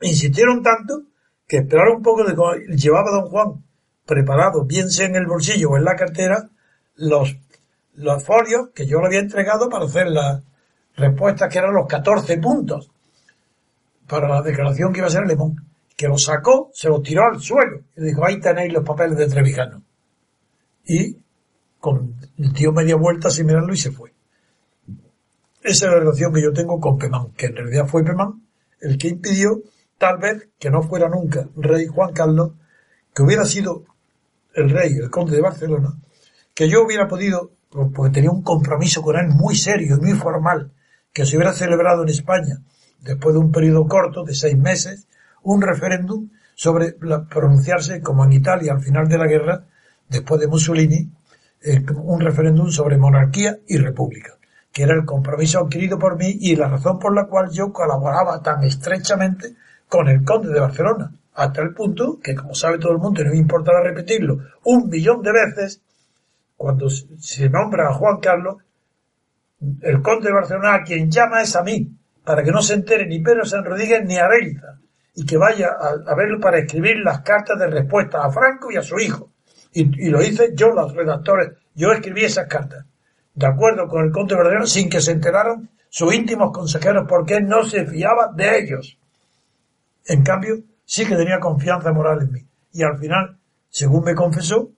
insistieron tanto que esperaron un poco de llevaba don Juan preparado, bien sea en el bolsillo o en la cartera, los, los folios que yo le había entregado para hacer la respuesta que eran los 14 puntos para la declaración que iba a ser Lemón, que lo sacó, se lo tiró al suelo y dijo, ahí tenéis los papeles de Trevijano. Y con, dio media vuelta sin mirarlo y se fue. Esa es la relación que yo tengo con Pemán, que en realidad fue Pemán el que impidió, tal vez, que no fuera nunca rey Juan Carlos, que hubiera sido el rey, el conde de Barcelona, que yo hubiera podido, porque tenía un compromiso con él muy serio y muy formal, que se hubiera celebrado en España, después de un periodo corto de seis meses, un referéndum sobre pronunciarse, como en Italia al final de la guerra, después de Mussolini, eh, un referéndum sobre monarquía y república, que era el compromiso adquirido por mí y la razón por la cual yo colaboraba tan estrechamente con el conde de Barcelona, hasta el punto que, como sabe todo el mundo, y no me importará repetirlo, un millón de veces, cuando se nombra a Juan Carlos, el conde de Barcelona a quien llama es a mí, para que no se entere ni Pedro San Rodríguez ni Arelza, y que vaya a, verlo para escribir las cartas de respuesta a Franco y a su hijo. Y, lo hice yo, los redactores, yo escribí esas cartas, de acuerdo con el conde de Barcelona, sin que se enteraron sus íntimos consejeros, porque él no se fiaba de ellos. En cambio, sí que tenía confianza moral en mí. Y al final, según me confesó,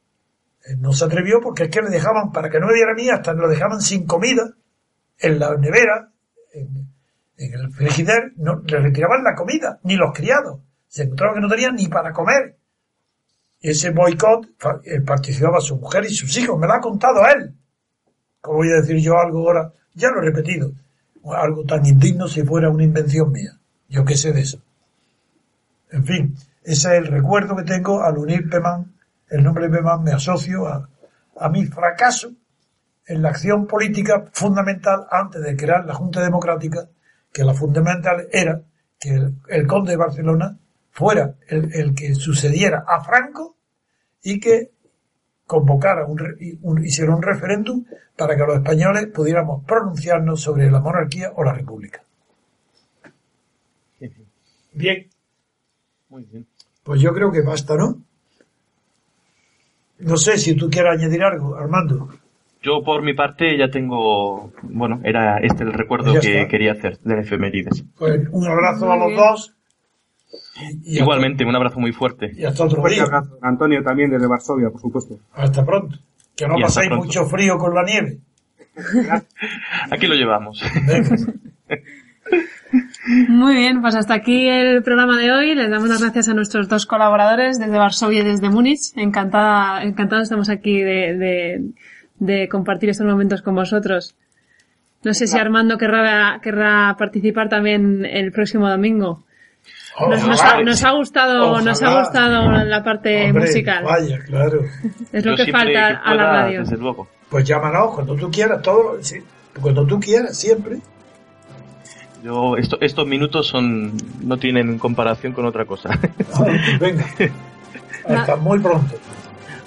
no se atrevió porque es que le dejaban, para que no me viera a mí, hasta lo dejaban sin comida, en la nevera, en, el frigider, no, le retiraban la comida, ni los criados. Se encontraban que no tenían ni para comer. Ese boicot eh, participaba su mujer y sus hijos, me lo ha contado él. ¿Cómo voy a decir yo algo ahora? Ya lo he repetido. Algo tan indigno si fuera una invención mía. Yo qué sé de eso. En fin, ese es el recuerdo que tengo al unir Pemán el nombre Pemán me asocio a, a mi fracaso en la acción política fundamental antes de crear la Junta Democrática, que la fundamental era que el, conde de Barcelona fuera el, que sucediera a Franco y que convocara un, hiciera un referéndum para que los españoles pudiéramos pronunciarnos sobre la monarquía o la república. Bien. Muy bien. Pues yo creo que basta, ¿no? No sé si tú quieres añadir algo, Armando. Yo por mi parte ya tengo, bueno, era este el recuerdo que quería hacer de efemérides. Pues un abrazo a los dos. Igualmente, un abrazo muy fuerte. Y hasta otro día. Antonio también desde Varsovia, por supuesto. Hasta pronto. Que no pasáis mucho frío con la nieve. Aquí lo llevamos. Muy bien, pues hasta aquí el programa de hoy. Les damos las gracias a nuestros dos colaboradores desde Varsovia y desde Múnich. Encantada, encantados estamos aquí de, de, compartir estos momentos con vosotros. No sé si Armando querrá, querrá participar también el próximo domingo. Nos, ha, gustado, nos ha gustado la parte musical. Vaya, claro. Es lo que falta a la radio. Pues llámanos cuando tú quieras, todo, cuando tú quieras, siempre. Yo, esto, estos minutos son no tienen comparación con otra cosa. venga. Hasta muy pronto.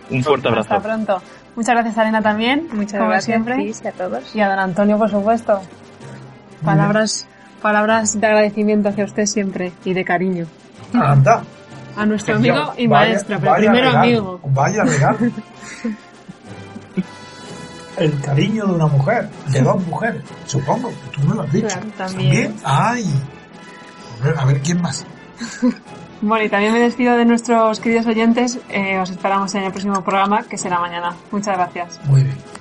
Un fuerte abrazo. Hasta pronto. Muchas gracias, Arena, también. Muchas gracias siempre. a todos. Y a don Antonio, por supuesto. Palabras, palabras de agradecimiento hacia usted siempre y de cariño. Anda. A nuestro amigo y maestro, pero primero amigo. Vaya regalo. el cariño de una mujer, de dos mujeres, supongo, tú me lo has dicho. Claro, también. Ay, a ver quién más. Bueno, y también me despido de nuestros queridos oyentes. Eh, os esperamos en el próximo programa, que será mañana. Muchas gracias. Muy bien.